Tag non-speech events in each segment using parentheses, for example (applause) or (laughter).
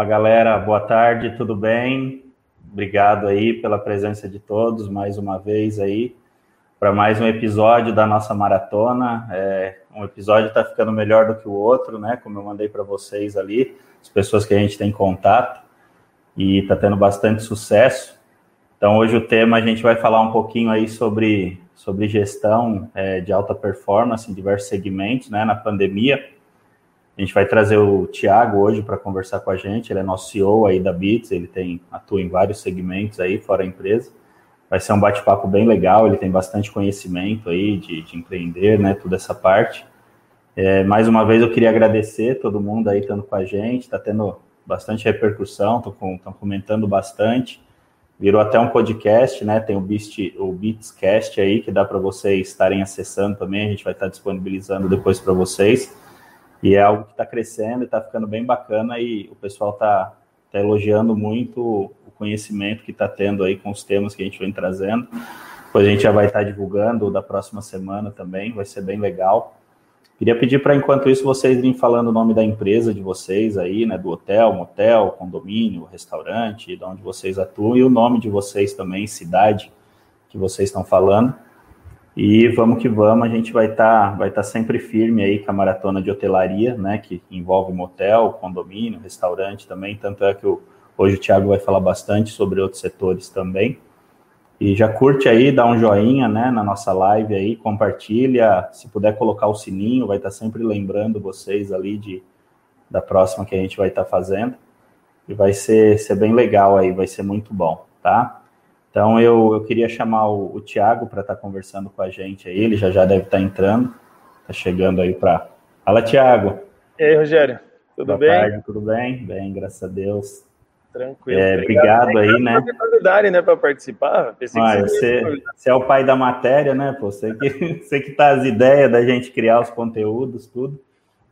Fala galera, boa tarde, tudo bem? Obrigado aí pela presença de todos mais uma vez aí para mais um episódio da nossa maratona. É, um episódio está ficando melhor do que o outro, né? Como eu mandei para vocês ali, as pessoas que a gente tem contato e está tendo bastante sucesso. Então hoje o tema a gente vai falar um pouquinho aí sobre sobre gestão é, de alta performance em diversos segmentos, né? Na pandemia a gente vai trazer o Tiago hoje para conversar com a gente. Ele é nosso CEO aí da Bits, ele tem atua em vários segmentos aí fora a empresa. Vai ser um bate-papo bem legal. Ele tem bastante conhecimento aí de, de empreender, né? Toda essa parte. É, mais uma vez eu queria agradecer todo mundo aí estando com a gente. Está tendo bastante repercussão, estão comentando bastante. Virou até um podcast, né? Tem o, Beast, o Beatscast aí que dá para vocês estarem acessando também. A gente vai estar disponibilizando depois para vocês. E é algo que está crescendo e está ficando bem bacana e o pessoal está tá elogiando muito o conhecimento que está tendo aí com os temas que a gente vem trazendo. Depois a gente já vai estar tá divulgando da próxima semana também, vai ser bem legal. Queria pedir para, enquanto isso, vocês irem falando o nome da empresa de vocês aí, né? Do hotel, motel, condomínio, restaurante, de onde vocês atuam, e o nome de vocês também, cidade que vocês estão falando. E vamos que vamos, a gente vai estar tá, vai tá sempre firme aí com a maratona de hotelaria, né, que envolve motel, condomínio, restaurante também, tanto é que o, hoje o Thiago vai falar bastante sobre outros setores também. E já curte aí, dá um joinha, né, na nossa live aí, compartilha, se puder colocar o sininho, vai estar tá sempre lembrando vocês ali de da próxima que a gente vai estar tá fazendo. E vai ser, ser bem legal aí, vai ser muito bom, tá? Então eu, eu queria chamar o, o Tiago para estar tá conversando com a gente aí, ele já já deve estar tá entrando, está chegando aí para. Fala, Tiago. E aí, Rogério, tudo Boa bem? Tarde, tudo bem? Bem, graças a Deus. Tranquilo. É, obrigado, obrigado aí, né? convidarem, né, para participar. Pensei ah, você, você, é o pai da matéria, né? Pô, você que, (laughs) você que tá as ideias da gente criar os conteúdos, tudo.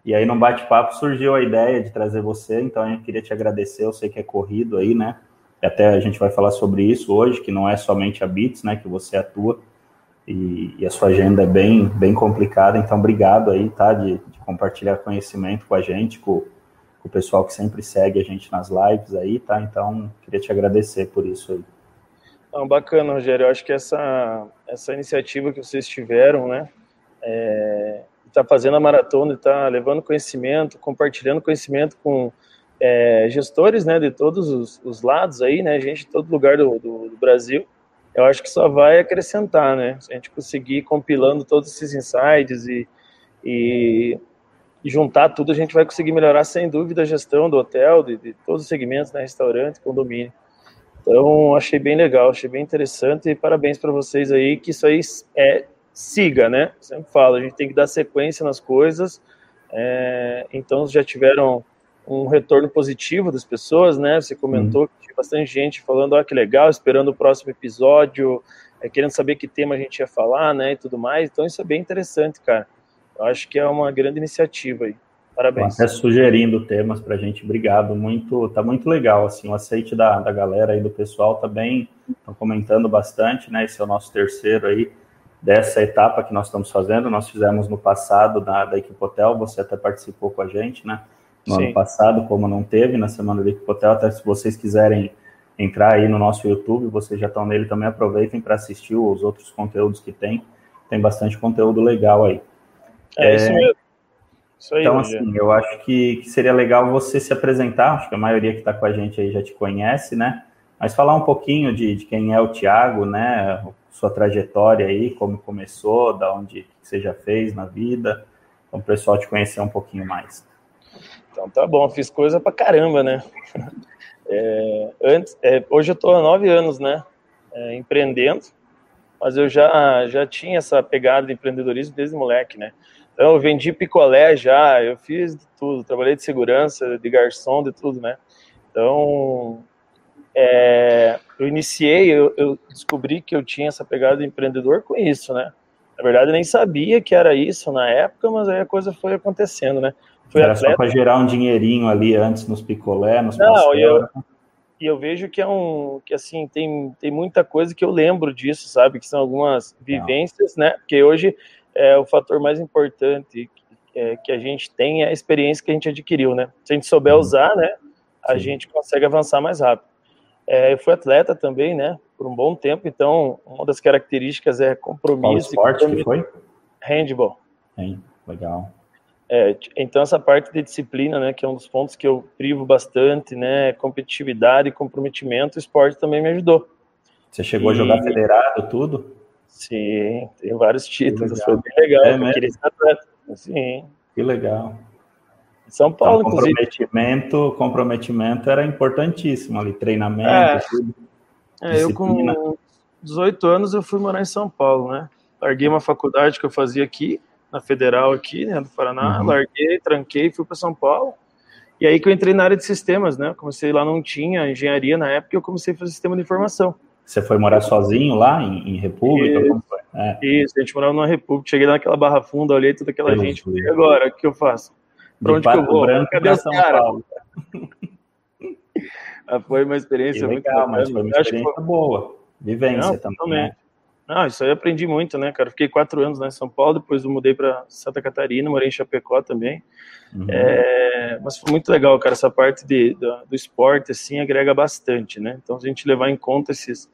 E aí, no bate-papo, surgiu a ideia de trazer você, então eu queria te agradecer. Eu sei que é corrido aí, né? Até a gente vai falar sobre isso hoje, que não é somente a Bits, né, que você atua, e, e a sua agenda é bem, bem complicada, então obrigado aí, tá, de, de compartilhar conhecimento com a gente, com, com, o pessoal que sempre segue a gente nas lives aí, tá, então queria te agradecer por isso aí. Não, bacana, Rogério, eu acho que essa, essa iniciativa que vocês tiveram, né, é, está fazendo a maratona, está levando conhecimento, compartilhando conhecimento com é, gestores né, de todos os, os, lados aí, né, gente de todo lugar do, do, do, Brasil, eu acho que só vai acrescentar, né, se a gente conseguir compilando todos esses insights e, e, juntar tudo, a gente vai conseguir melhorar sem dúvida a gestão do hotel, de, de todos os segmentos, né, restaurante, condomínio. Então, achei bem legal, achei bem interessante e parabéns para vocês aí, que isso aí é, siga, né, sempre falo, a gente tem que dar sequência nas coisas, é, então já tiveram um retorno positivo das pessoas, né? Você comentou uhum. que tinha bastante gente falando, ah, que legal, esperando o próximo episódio, é, querendo saber que tema a gente ia falar, né, e tudo mais. Então isso é bem interessante, cara. Eu acho que é uma grande iniciativa aí. Parabéns. Até sugerindo temas para a gente, obrigado. Muito, tá muito legal, assim, o aceite da, da galera aí do pessoal tá bem, estão comentando bastante, né? Esse é o nosso terceiro aí dessa etapa que nós estamos fazendo. Nós fizemos no passado da, da Equipe Hotel, você até participou com a gente, né? No Sim. ano passado, como não teve na semana do Hotel. Até se vocês quiserem entrar aí no nosso YouTube, vocês já estão nele também, aproveitem para assistir os outros conteúdos que tem. Tem bastante conteúdo legal aí. É, é isso mesmo. Isso aí, então, assim, eu acho que, que, seria legal você se apresentar. Acho que a maioria que está com a gente aí já te conhece, né? Mas falar um pouquinho de, de quem é o Tiago, né? Sua trajetória aí, como começou, da onde você já fez na vida, para o pessoal te conhecer um pouquinho mais. Então tá bom, fiz coisa pra caramba, né? (laughs) É, antes, é, hoje eu tô há nove anos, né? É, empreendendo, mas eu já, já tinha essa pegada de empreendedorismo desde moleque, né? Então eu vendi picolé já, eu fiz de tudo, trabalhei de segurança, de garçom, de tudo, né? Então é, eu iniciei, eu, eu, descobri que eu tinha essa pegada de empreendedor com isso, né? Na verdade, eu nem sabia que era isso na época, mas aí a coisa foi acontecendo, né? Era atleta. só para gerar um dinheirinho ali antes nos picolé, nos Não, e eu, e eu vejo que é um que assim tem, tem muita coisa que eu lembro disso, sabe? Que são algumas vivências, Não. né? Porque hoje é o fator mais importante é, que a gente tem é a experiência que a gente adquiriu, né? Se a gente souber uhum. usar, né? a Sim. gente consegue avançar mais rápido. É, eu fui atleta também, né, por um bom tempo, então uma das características é compromisso. Qual esporte que foi? Handball. Sim, legal. É, então essa parte de disciplina, né, que é um dos pontos que eu privo bastante, né, competitividade e comprometimento, o esporte também me ajudou. Você chegou e... a jogar federado, tudo? Sim, tenho vários títulos, foi bem legal, é eu queria ser atleta. Sim. Que legal. São Paulo, então, comprometimento, inclusive. comprometimento era importantíssimo ali, treinamento, é, tudo. É, eu com 18 anos eu fui morar em São Paulo, né? Larguei uma faculdade que eu fazia aqui, na Federal aqui, né, do Paraná, uhum. larguei, tranquei, fui para São Paulo. E aí que eu entrei na área de sistemas, né? Comecei lá, não tinha engenharia na época, eu comecei a fazer sistema de informação. Você foi morar sozinho lá em, em República? Isso, é. Isso, a gente morava numa República, cheguei naquela barra funda, olhei toda aquela eu gente. E agora, o que eu faço? Pra onde que eu vou? Branco Cadê São Paulo? (laughs) Ah, foi uma experiência legal, muito legal, mas foi uma experiência foi... boa. Vivência Não, também. Né? Não, isso aí eu aprendi muito, né, cara? Fiquei quatro anos lá em São Paulo, depois eu mudei para Santa Catarina, morei em Chapecó também. Uhum. É, mas foi muito legal, cara. Essa parte de, do, do, esporte, assim, agrega bastante, né? Então, a gente levar em conta esses,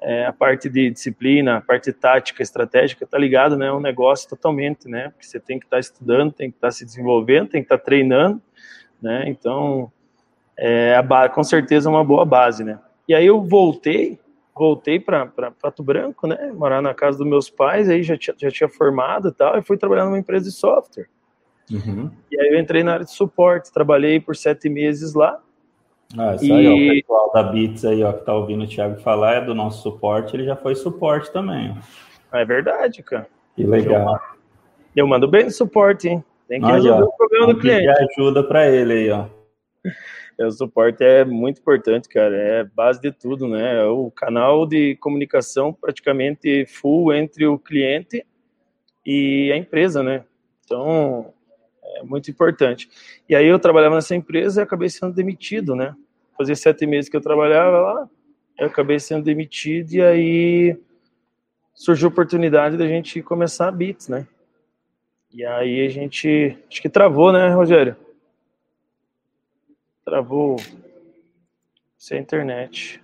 é, a parte de disciplina, a parte tática, estratégica, tá ligado, né? É um negócio totalmente, né? Porque você tem que estar tá estudando, tem que estar tá se desenvolvendo, tem que estar tá treinando, né? Então, é, a, com certeza é uma boa base, né? E aí eu voltei voltei para Pato Branco, né? Morar na casa dos meus pais, aí já tinha, já tinha formado e tal, e fui trabalhar numa empresa de software. Uhum. E aí eu entrei na área de suporte, trabalhei por sete meses lá. Ah, isso e... aí, ó, o pessoal da Bits aí, ó, que tá ouvindo o Thiago falar, é do nosso suporte, ele já foi suporte também. É verdade, cara. Que legal. Eu mando bem no suporte, hein? Tem que resolver ó, o problema do cliente. ajuda para ele aí, ó. É, o suporte é muito importante, cara. É base de tudo, né? É o canal de comunicação praticamente full entre o cliente e a empresa, né? Então, é muito importante. E aí eu trabalhava nessa empresa e acabei sendo demitido, né? Fazia sete meses que eu trabalhava lá, eu acabei sendo demitido e aí surgiu a oportunidade da gente começar a Bits, né? E aí a gente, acho que travou, né, Rogério? Travou sem internet.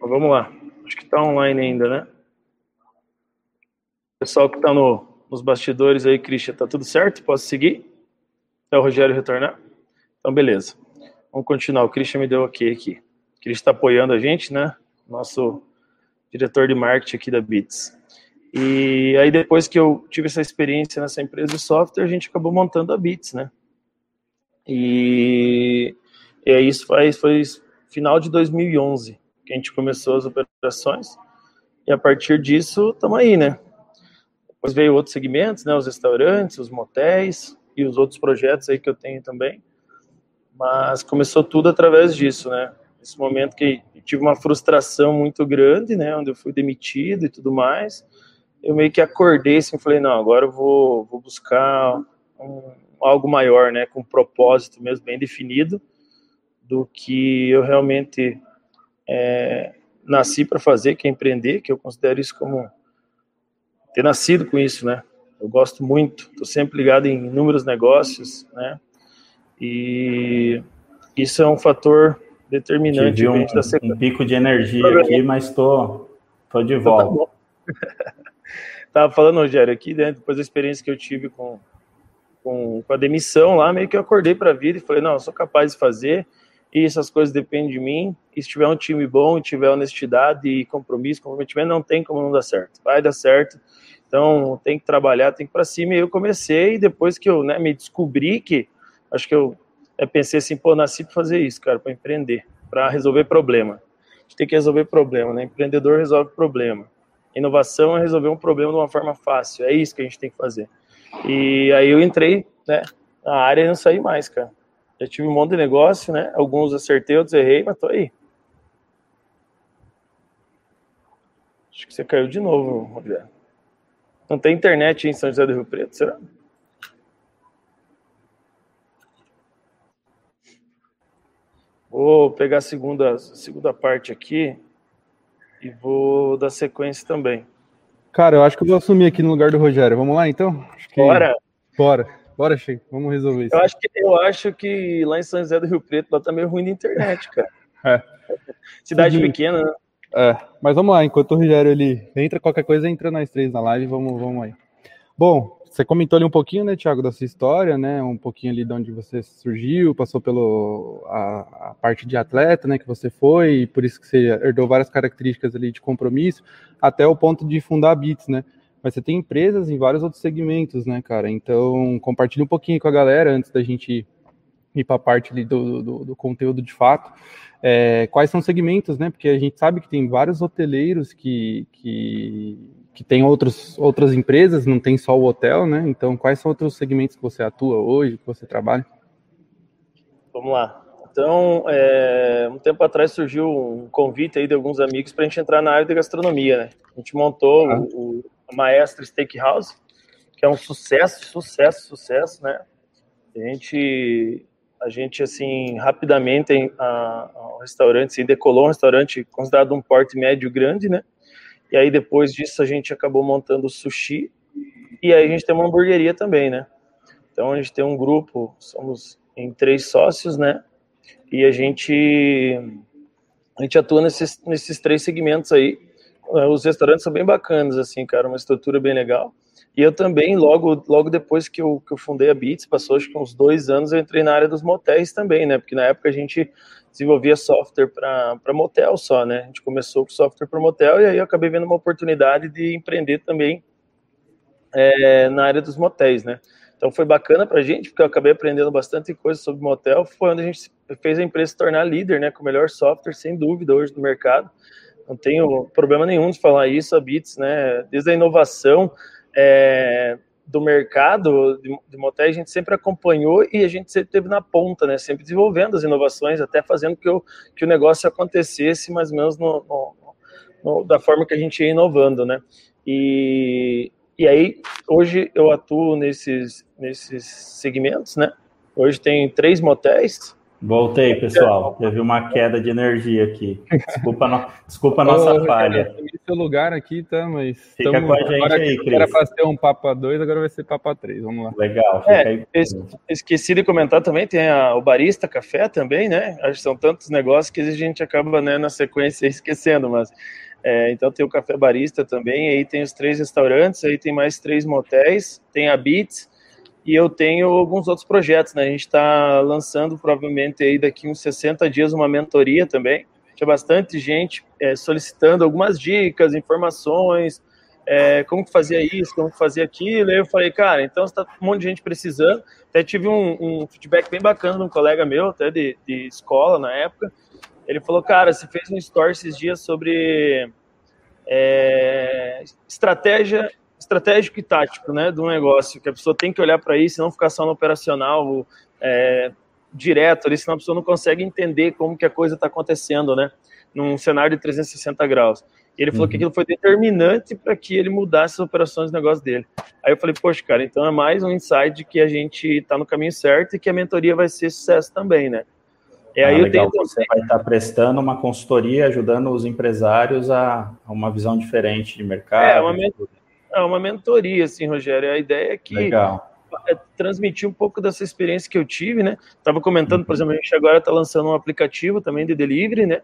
Mas vamos lá. Acho que está online ainda, né? Pessoal que está no, nos bastidores aí, Christian, tá tudo certo? Posso seguir? Até o Rogério retornar? Então, beleza. Vamos continuar. O Christian me deu ok aqui. O Christian está apoiando a gente, né? Nosso diretor de marketing aqui da Bits. E aí depois que eu tive essa experiência nessa empresa de software, a gente acabou montando a Bits, né? E, e aí isso faz, foi final de 2011 que a gente começou as operações. E a partir disso, estamos aí, né? Depois veio outros segmentos, né? Os restaurantes, os motéis e os outros projetos aí que eu tenho também. Mas começou tudo através disso, né? Nesse momento que tive uma frustração muito grande, né? Onde eu fui demitido e tudo mais eu meio que acordei assim, falei, não, agora eu vou, vou buscar um, algo maior, né, com um propósito mesmo bem definido, do que eu realmente é, nasci para fazer, que é empreender, que eu considero isso como ter nascido com isso, né? Eu gosto muito, estou sempre ligado em inúmeros negócios, né? E isso é um fator determinante. Tive um, um pico de energia aqui, mas tô, tô de então tá volta. Tá (laughs) Tava falando, Rogério, aqui, né, depois da experiência que eu tive com, com, com a demissão lá, meio que eu acordei para a vida e falei, não, eu sou capaz de fazer, e essas coisas dependem de mim, e se tiver um time bom, tiver honestidade e compromisso, comprometimento, não tem como não dar certo, vai dar certo, então tem que trabalhar, tem que ir para cima, e eu comecei, e depois que eu né, me descobri que, acho que eu, eu pensei assim, pô, nasci para fazer isso, cara, para empreender, para resolver problema, a gente tem que resolver problema, né, empreendedor resolve problema, Inovação é resolver um problema de uma forma fácil. É isso que a gente tem que fazer. E aí eu entrei, né, na área e não saí mais, cara. Já tive um monte de negócio, né? Alguns acertei, outros errei, mas tô aí. Acho que você caiu de novo, Rogério. Não tem internet em São José do Rio Preto, será? Vou pegar a segunda, a segunda parte aqui e vou dar sequência também. Cara, eu acho que eu vou assumir aqui no lugar do Rogério. Vamos lá, então? Que... Bora! Bora. Bora, Chico, vamos resolver isso. Eu acho, que, eu acho que lá em São José do Rio Preto lá tá meio ruim de internet, cara. É. Cidade Sim. pequena, né? É, mas vamos lá, enquanto o Rogério ele entra, qualquer coisa entra nós três na live, vamos, vamos aí. Bom, você comentou ali um pouquinho, né, Thiago, da sua história, né, um pouquinho ali de onde você surgiu, passou pelo a, a, parte de atleta, né, que você foi, e por isso que você herdou várias características ali de compromisso, até o ponto de fundar a Bits, né, mas você tem empresas em vários outros segmentos, né, cara, então compartilha um pouquinho com a galera antes da gente ir para a parte ali do, do, do conteúdo de fato, é, quais são os segmentos, né? Porque a gente sabe que tem vários hoteleiros que, que, que tem outros, outras empresas, não tem só o hotel, né? Então, quais são outros segmentos que você atua hoje, que você trabalha? Vamos lá. Então, é, um tempo atrás surgiu um convite aí de alguns amigos para a gente entrar na área de gastronomia, né? A gente montou ah. o, o Maestra Steakhouse, que é um sucesso, sucesso, sucesso, né? A gente a gente, assim, rapidamente, a, a, restaurante, se decolou um restaurante considerado um porte médio grande, né? E aí, depois disso, a gente acabou montando sushi. E aí, a gente tem uma hamburgueria também, né? Então, a gente tem um grupo, somos em três sócios, né? E a gente, a gente atua nesses, nesses três segmentos aí. Os restaurantes são bem bacanas, assim, cara, uma estrutura bem legal. E eu também, logo, logo depois que eu, que eu fundei a Beats, passou acho que uns dois anos, eu entrei na área dos motéis também, né? Porque na época a gente desenvolvia software para motel só, né? A gente começou com software para motel e aí eu acabei vendo uma oportunidade de empreender também é, na área dos motéis, né? Então foi bacana para a gente, porque eu acabei aprendendo bastante coisa sobre motel. Foi onde a gente fez a empresa se tornar líder, né? Com o melhor software, sem dúvida, hoje no mercado. Não tenho problema nenhum de falar isso, a Beats, né? Desde a inovação, é, do mercado de, de motéis, a gente sempre acompanhou e a gente sempre teve na ponta, né? Sempre desenvolvendo as inovações, até fazendo que o, que o negócio acontecesse mais ou menos no, no, no, da forma que a gente ia inovando, né? E, e aí, hoje eu atuo nesses, nesses segmentos, né? Hoje tem três motéis, Voltei, pessoal. Teve uma queda de energia aqui. Desculpa, no... Desculpa a nossa Ô, falha. seu lugar aqui, tá? Mas fica tamo... com a gente agora, aí, Cris. Era para ser um Papa 2, agora vai ser Papa 3. Vamos lá. Legal. É, esqueci de comentar também, tem a, o Barista Café também, né? Acho que são tantos negócios que a gente acaba né, na sequência (laughs) esquecendo, mas... É, então tem o Café Barista também, aí tem os três restaurantes, aí tem mais três motéis, tem a Beats, e eu tenho alguns outros projetos, né? A gente está lançando provavelmente aí daqui uns 60 dias uma mentoria também. Tinha bastante gente é, solicitando algumas dicas, informações, é, como que fazia isso, como que fazia aquilo. Aí eu falei, cara, então está um monte de gente precisando. Até tive um, um feedback bem bacana de um colega meu, até de, de escola na época. Ele falou, cara, você fez um story esses dias sobre é, estratégia estratégico e tático, né, do negócio, que a pessoa tem que olhar para isso e não ficar só no operacional é, direto ali, senão a pessoa não consegue entender como que a coisa está acontecendo, né, num cenário de 360 graus. E ele falou uhum. que aquilo foi determinante para que ele mudasse as operações do negócio dele. Aí eu falei, poxa, cara, então é mais um insight de que a gente está no caminho certo e que a mentoria vai ser sucesso também, né? E aí ah, eu tenho você vai estar tá prestando uma consultoria, ajudando os empresários a, a uma visão diferente de mercado. É, uma, é uma mentoria, assim, Rogério. A ideia é que Legal. É transmitir um pouco dessa experiência que eu tive, né? Estava comentando, por uhum. exemplo, a gente agora está lançando um aplicativo também de delivery, né?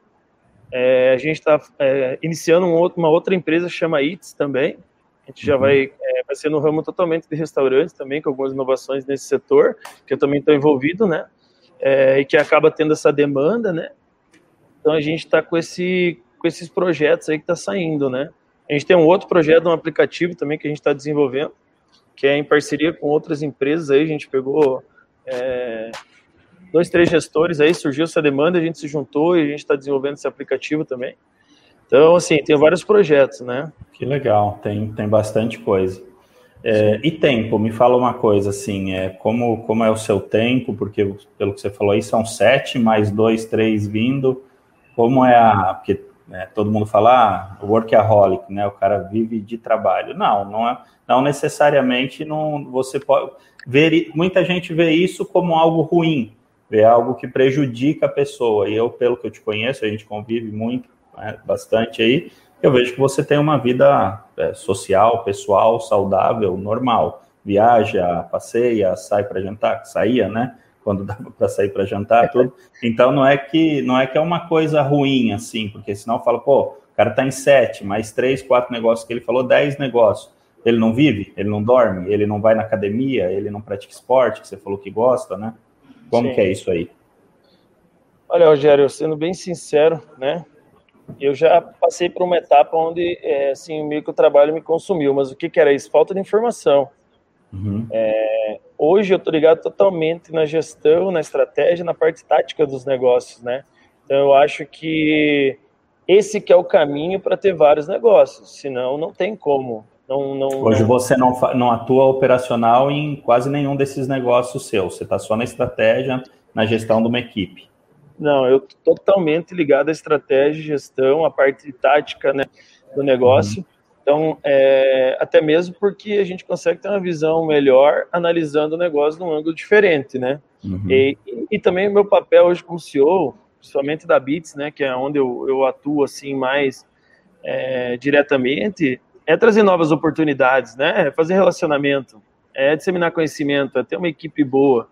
É, a gente está é, iniciando um outro, uma outra empresa chama Eats também. A gente já uhum. vai, é, vai ser no ramo totalmente de restaurantes também, com algumas inovações nesse setor, que eu também estou envolvido, né? É, e que acaba tendo essa demanda, né? Então a gente está com, esse, com esses projetos aí que está saindo, né? A gente tem um outro projeto, um aplicativo também que a gente está desenvolvendo, que é em parceria com outras empresas aí, a gente pegou é, dois, três gestores aí, surgiu essa demanda, a gente se juntou e a gente está desenvolvendo esse aplicativo também. Então, assim, tem vários projetos, né? Que legal, tem, tem bastante coisa. É, e tempo, me fala uma coisa, assim, é, como, como é o seu tempo, porque pelo que você falou aí, são sete, mais dois, três vindo, como é a... Porque né? Todo mundo fala, ah, workaholic, né? O cara vive de trabalho. Não, não é, não necessariamente não, você pode ver, muita gente vê isso como algo ruim, vê algo que prejudica a pessoa. E eu, pelo que eu te conheço, a gente convive muito, né, bastante aí, eu vejo que você tem uma vida é, social, pessoal, saudável, normal. viaja, passeia, sai para jantar, saía, né? Quando (laughs) dava para sair para jantar, tudo. Então não é que não é que é uma coisa ruim assim, porque senão fala, pô, o cara está em sete, mais três, quatro negócios que ele falou, dez negócios. Ele não vive, ele não dorme, ele não vai na academia, ele não pratica esporte, que você falou que gosta, né? Como Sim. que é isso aí? Olha, Rogério, sendo bem sincero, né? Eu já passei por uma etapa onde, é, assim, meio que o trabalho me consumiu, mas o que, que era isso? Falta de informação. Uhum. É, hoje eu tô ligado totalmente na gestão, na estratégia, na parte tática dos negócios, né? Então eu acho que esse que é o caminho para ter vários negócios, senão não tem como. Não, não, Hoje não... você não, não atua operacional em quase nenhum desses negócios seus, você está só na estratégia, na gestão de uma equipe. Não, eu tô totalmente ligado à estratégia, gestão, à parte tática né, do negócio. Uhum. Então, é, até mesmo porque a gente consegue ter uma visão melhor analisando o negócio de um ângulo diferente, né? Uhum. E, e, também o meu papel hoje como CEO, principalmente da Bits, né, que é onde eu, eu atuo assim mais é, diretamente, é trazer novas oportunidades, né? É fazer relacionamento, é disseminar conhecimento, é ter uma equipe boa,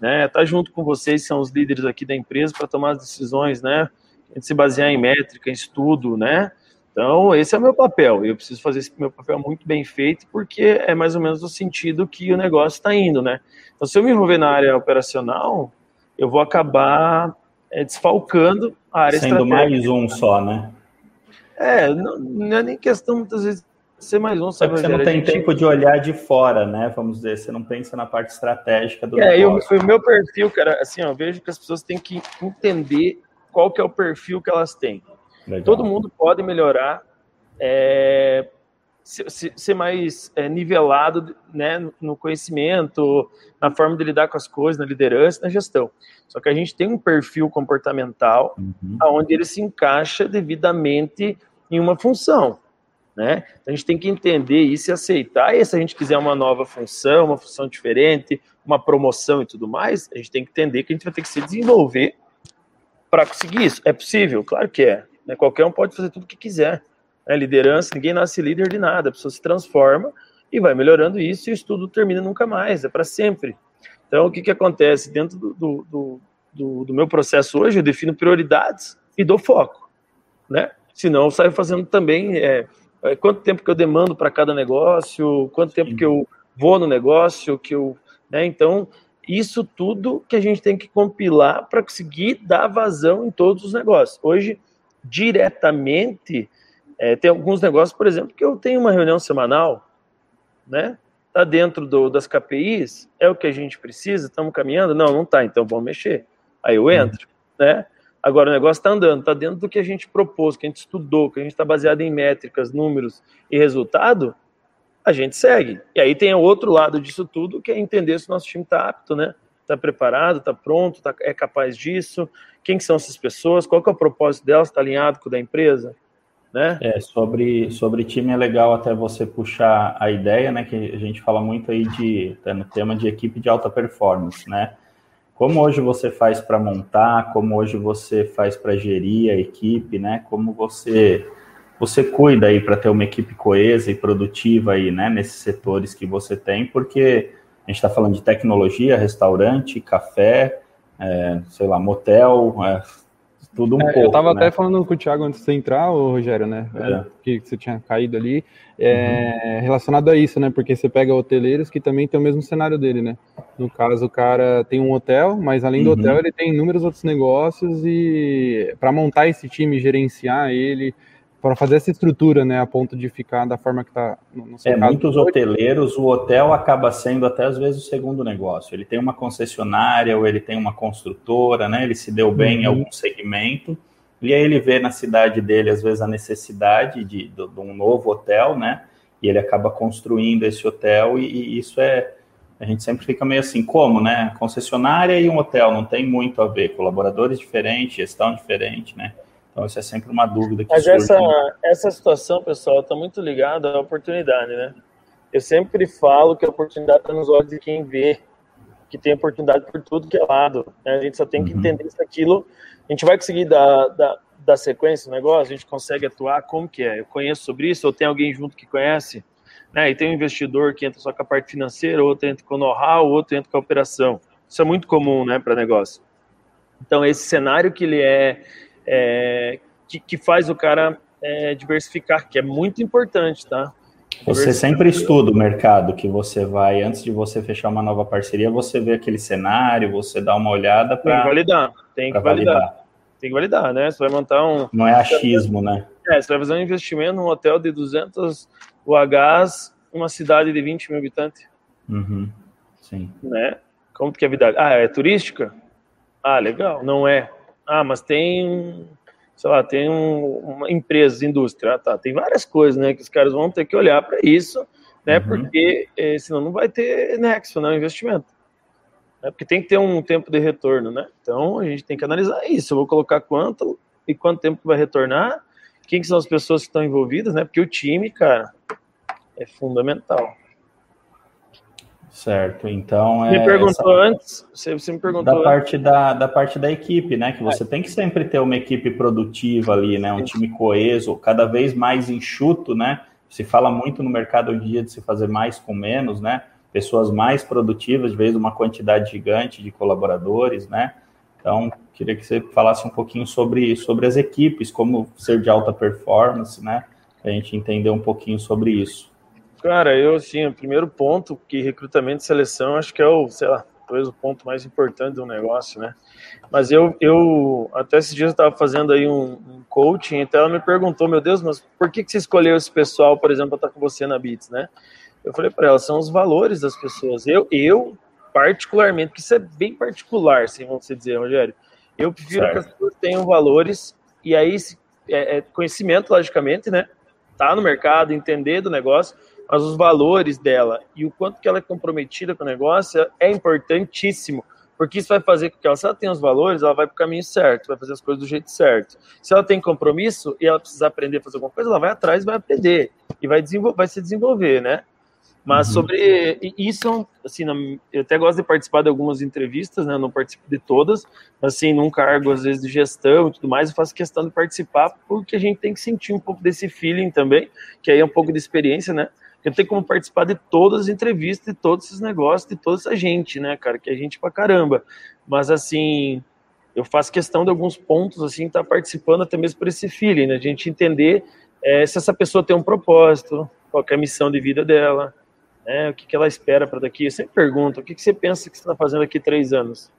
né? Tá junto com vocês, são os líderes aqui da empresa para tomar as decisões, né? A gente se basear em métrica, em estudo, né? Então, esse é o meu papel. Eu preciso fazer esse meu papel muito bem feito, porque é mais ou menos o sentido que o negócio está indo, né? Então, se eu me envolver na área operacional, eu vou acabar é, desfalcando a área Sendo mais um só, né? É, não, não, é nem questão muitas vezes ser mais um, sabe? Você não tem gente... tempo de olhar de fora, né? Vamos dizer, você não pensa na parte estratégica do é, negócio. É, o meu perfil, cara, assim, eu vejo que as pessoas têm que entender qual que é o perfil que elas têm. Legal. Todo mundo pode melhorar, é, ser mais é, nivelado né, no conhecimento, na forma de lidar com as coisas, na liderança, na gestão. Só que a gente tem um perfil comportamental uhum. onde ele se encaixa devidamente em uma função. Né? Então, a gente tem que entender isso e aceitar. E se a gente quiser uma nova função, uma função diferente, uma promoção e tudo mais, a gente tem que entender que a gente vai ter que se desenvolver para conseguir isso. É possível? Claro que é. Né? Qualquer um pode fazer tudo o que quiser. É liderança, ninguém nasce líder de nada. A pessoa se transforma e vai melhorando isso e o estudo termina nunca mais, é para sempre. Então, o que, que acontece? Dentro do, do, do, do meu processo hoje, eu defino prioridades e dou foco. Né? Senão, eu saio fazendo também. É, é, quanto tempo que eu demando para cada negócio, quanto tempo que eu vou no negócio, que eu, né? Então, isso tudo que a gente tem que compilar para conseguir dar vazão em todos os negócios. Hoje, diretamente, é, tem alguns negócios, por exemplo, que eu tenho uma reunião semanal, né? Tá dentro do, das KPIs, é o que a gente precisa, estamos caminhando? Não, não tá, então vamos mexer. Aí eu entro, né? Agora o negócio está andando, está dentro do que a gente propôs, que a gente estudou, que a gente está baseado em métricas, números e resultado, a gente segue. E aí tem o outro lado disso tudo, que é entender se o nosso time está apto, né? Está preparado, está pronto, tá, é capaz disso, quem são essas pessoas, qual é o propósito delas, está alinhado com o da empresa, né? É, sobre, sobre time é legal até você puxar a ideia, né, que a gente fala muito aí de, no tema de equipe de alta performance, né? Como hoje você faz para montar, como hoje você faz para gerir a equipe, né? Como você você cuida aí para ter uma equipe coesa e produtiva aí, né? Nesses setores que você tem, porque a gente está falando de tecnologia, restaurante, café, é, sei lá, motel, é, tudo um é, pouco. Eu estava né? até falando com o Thiago antes de você entrar, Rogério, né? É. Que você tinha caído ali. É, uhum. Relacionado a isso, né? Porque você pega hoteleiros que também tem o mesmo cenário dele, né? No caso, o cara tem um hotel, mas além do uhum. hotel, ele tem inúmeros outros negócios e para montar esse time, gerenciar ele, para fazer essa estrutura, né, a ponto de ficar da forma que está no seu É, caso, muitos hoteleiros, o hotel acaba sendo até às vezes o segundo negócio. Ele tem uma concessionária ou ele tem uma construtora, né? Ele se deu bem uhum. em algum segmento. E aí ele vê na cidade dele, às vezes, a necessidade de, de, de um novo hotel, né? E ele acaba construindo esse hotel e, e isso é a gente sempre fica meio assim, como, né? Concessionária e um hotel não tem muito a ver, colaboradores diferentes, gestão diferente, né? Então, isso é sempre uma dúvida que Mas surge. essa, né? essa situação, pessoal, está muito ligada à oportunidade, né? Eu sempre falo que a oportunidade está nos olhos de quem vê, que tem oportunidade por tudo que é lado. Né? A gente só tem que uhum. entender se aquilo. A gente vai conseguir dar, dar, dar sequência no negócio, a gente consegue atuar, como que é? Eu conheço sobre isso, ou tem alguém junto que conhece? Né? E tem um investidor que entra só com a parte financeira, outro entra com o know-how, outro entra com a operação. Isso é muito comum né, para negócio. Então, esse cenário que ele é, é que, que, faz o cara é, diversificar, que é muito importante, tá? Você sempre estuda o mercado que você vai, antes de você fechar uma nova parceria, você vê aquele cenário, você dá uma olhada para. Tem que validar, tem que validar. validar. Tem que validar, né? Você vai montar um. Não é achismo, né? É, você vai fazer um investimento num hotel de 200 UHs, uma cidade de 20 mil habitantes. Uhum. Sim. Né? Como que é a vida? Ah, é turística? Ah, legal. Não é. Ah, mas tem, sei lá, tem um, uma empresa, indústria. Ah, tá. Tem várias coisas, né, que os caras vão ter que olhar para isso, né, uhum. porque eh, senão não vai ter nexo, né, investimento. É, porque tem que ter um tempo de retorno, né? Então a gente tem que analisar isso. Eu vou colocar quanto e quanto tempo vai retornar, quem que são as pessoas que estão envolvidas, né? Porque o time, cara, é fundamental. Certo, então é. Me perguntou essa... antes, você, me perguntou. Da parte da, da parte da equipe, né? Que você é. tem que sempre ter uma equipe produtiva ali, né? Um time coeso, cada vez mais enxuto, né? Se fala muito no mercado hoje em dia de se fazer mais com menos, né? Pessoas mais produtivas, de vez uma quantidade gigante de colaboradores, né? Então, queria que você falasse um pouquinho sobre, sobre as equipes, como ser de alta performance, né? A gente entender um pouquinho sobre isso. Cara, eu, assim, o primeiro ponto que recrutamento e seleção, acho que é o, sei lá, talvez o ponto mais importante do negócio, né? Mas eu, eu até esses dias eu estava fazendo aí um, um, coaching, então ela me perguntou, meu Deus, mas por que, que você escolheu esse pessoal, por exemplo, para estar com você na Beats, né? Eu falei para ela, são os valores das pessoas. Eu, eu particularmente, porque isso é bem particular, assim, vamos dizer, Rogério, eu prefiro certo. que as pessoas tenham valores, e aí é, é conhecimento, logicamente, né? Tá no mercado, entender do negócio, mas os valores dela e o quanto que ela é comprometida com o negócio é importantíssimo, porque isso vai fazer com que ela, se ela tem os valores, ela vai para o caminho certo, vai fazer as coisas do jeito certo. Se ela tem compromisso e ela precisa aprender a fazer alguma coisa, ela vai atrás e vai aprender e vai, vai se desenvolver, né? Mas uhum. sobre isso, assim, eu até gosto de participar de algumas entrevistas, né? não participo de todas, mas assim, num cargo às vezes de gestão e tudo mais, eu faço questão de participar porque a gente tem que sentir um pouco desse feeling também, que aí é um pouco de experiência, né? Eu tenho como participar de todas as entrevistas, de todos esses negócios, de toda essa gente, né, cara? Que é gente pra caramba. Mas assim, eu faço questão de alguns pontos, assim, estar tá participando até mesmo por esse feeling, né? A gente entender é, se essa pessoa tem um propósito, qual é a missão de vida dela, né? O que, que ela espera para daqui. Eu sempre pergunto, o que, que você pensa que você está fazendo aqui três anos?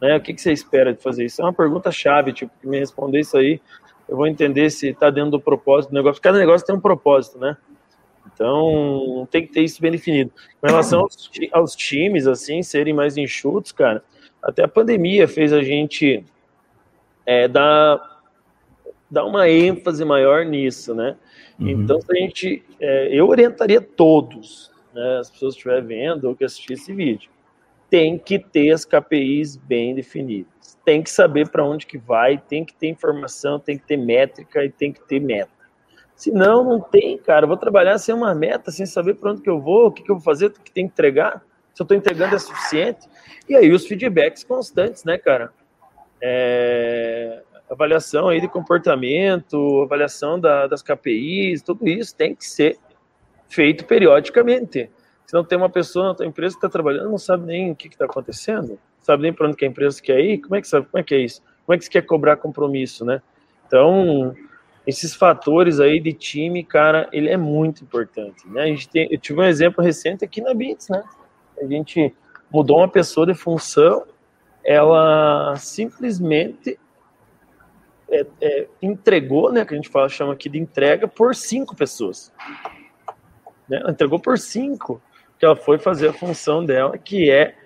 Né? O que, que você espera de fazer isso? É uma pergunta chave, tipo, me responder isso aí, eu vou entender se está dentro do propósito do negócio. Cada negócio tem um propósito, né? Então, tem que ter isso bem definido. Com relação aos, (coughs) aos, times, assim, serem mais enxutos, cara, até a pandemia fez a gente é, dar, dar uma ênfase maior nisso, né? Uhum. Então, a gente, é, eu orientaria todos, né, as pessoas que estiverem vendo ou que assistir esse vídeo, tem que ter as KPIs bem definidas. Tem que saber para onde que vai, tem que ter informação, tem que ter métrica e tem que ter meta. Se não, não tem, cara. Eu vou trabalhar sem uma meta, sem saber para onde que eu vou, o que, que eu vou fazer, o que tem que entregar. Se eu estou entregando é suficiente. E aí os feedbacks constantes, né, cara? É, avaliação aí de comportamento, avaliação da, das KPIs, tudo isso tem que ser feito periodicamente. Se não tem uma pessoa na tua empresa que está trabalhando, não sabe nem o que está acontecendo, sabe nem para onde que a empresa quer ir, como é que sabe, como é que é isso? Como é que você quer cobrar compromisso, né? Então, esses fatores aí de time, cara, ele é muito importante, né? A gente tem, eu tive um exemplo recente aqui na Bits, né? A gente mudou uma pessoa de função, ela simplesmente é, é, entregou, né? Que a gente fala, chama aqui de entrega por cinco pessoas. Né? Ela entregou por cinco, que ela foi fazer a função dela, que é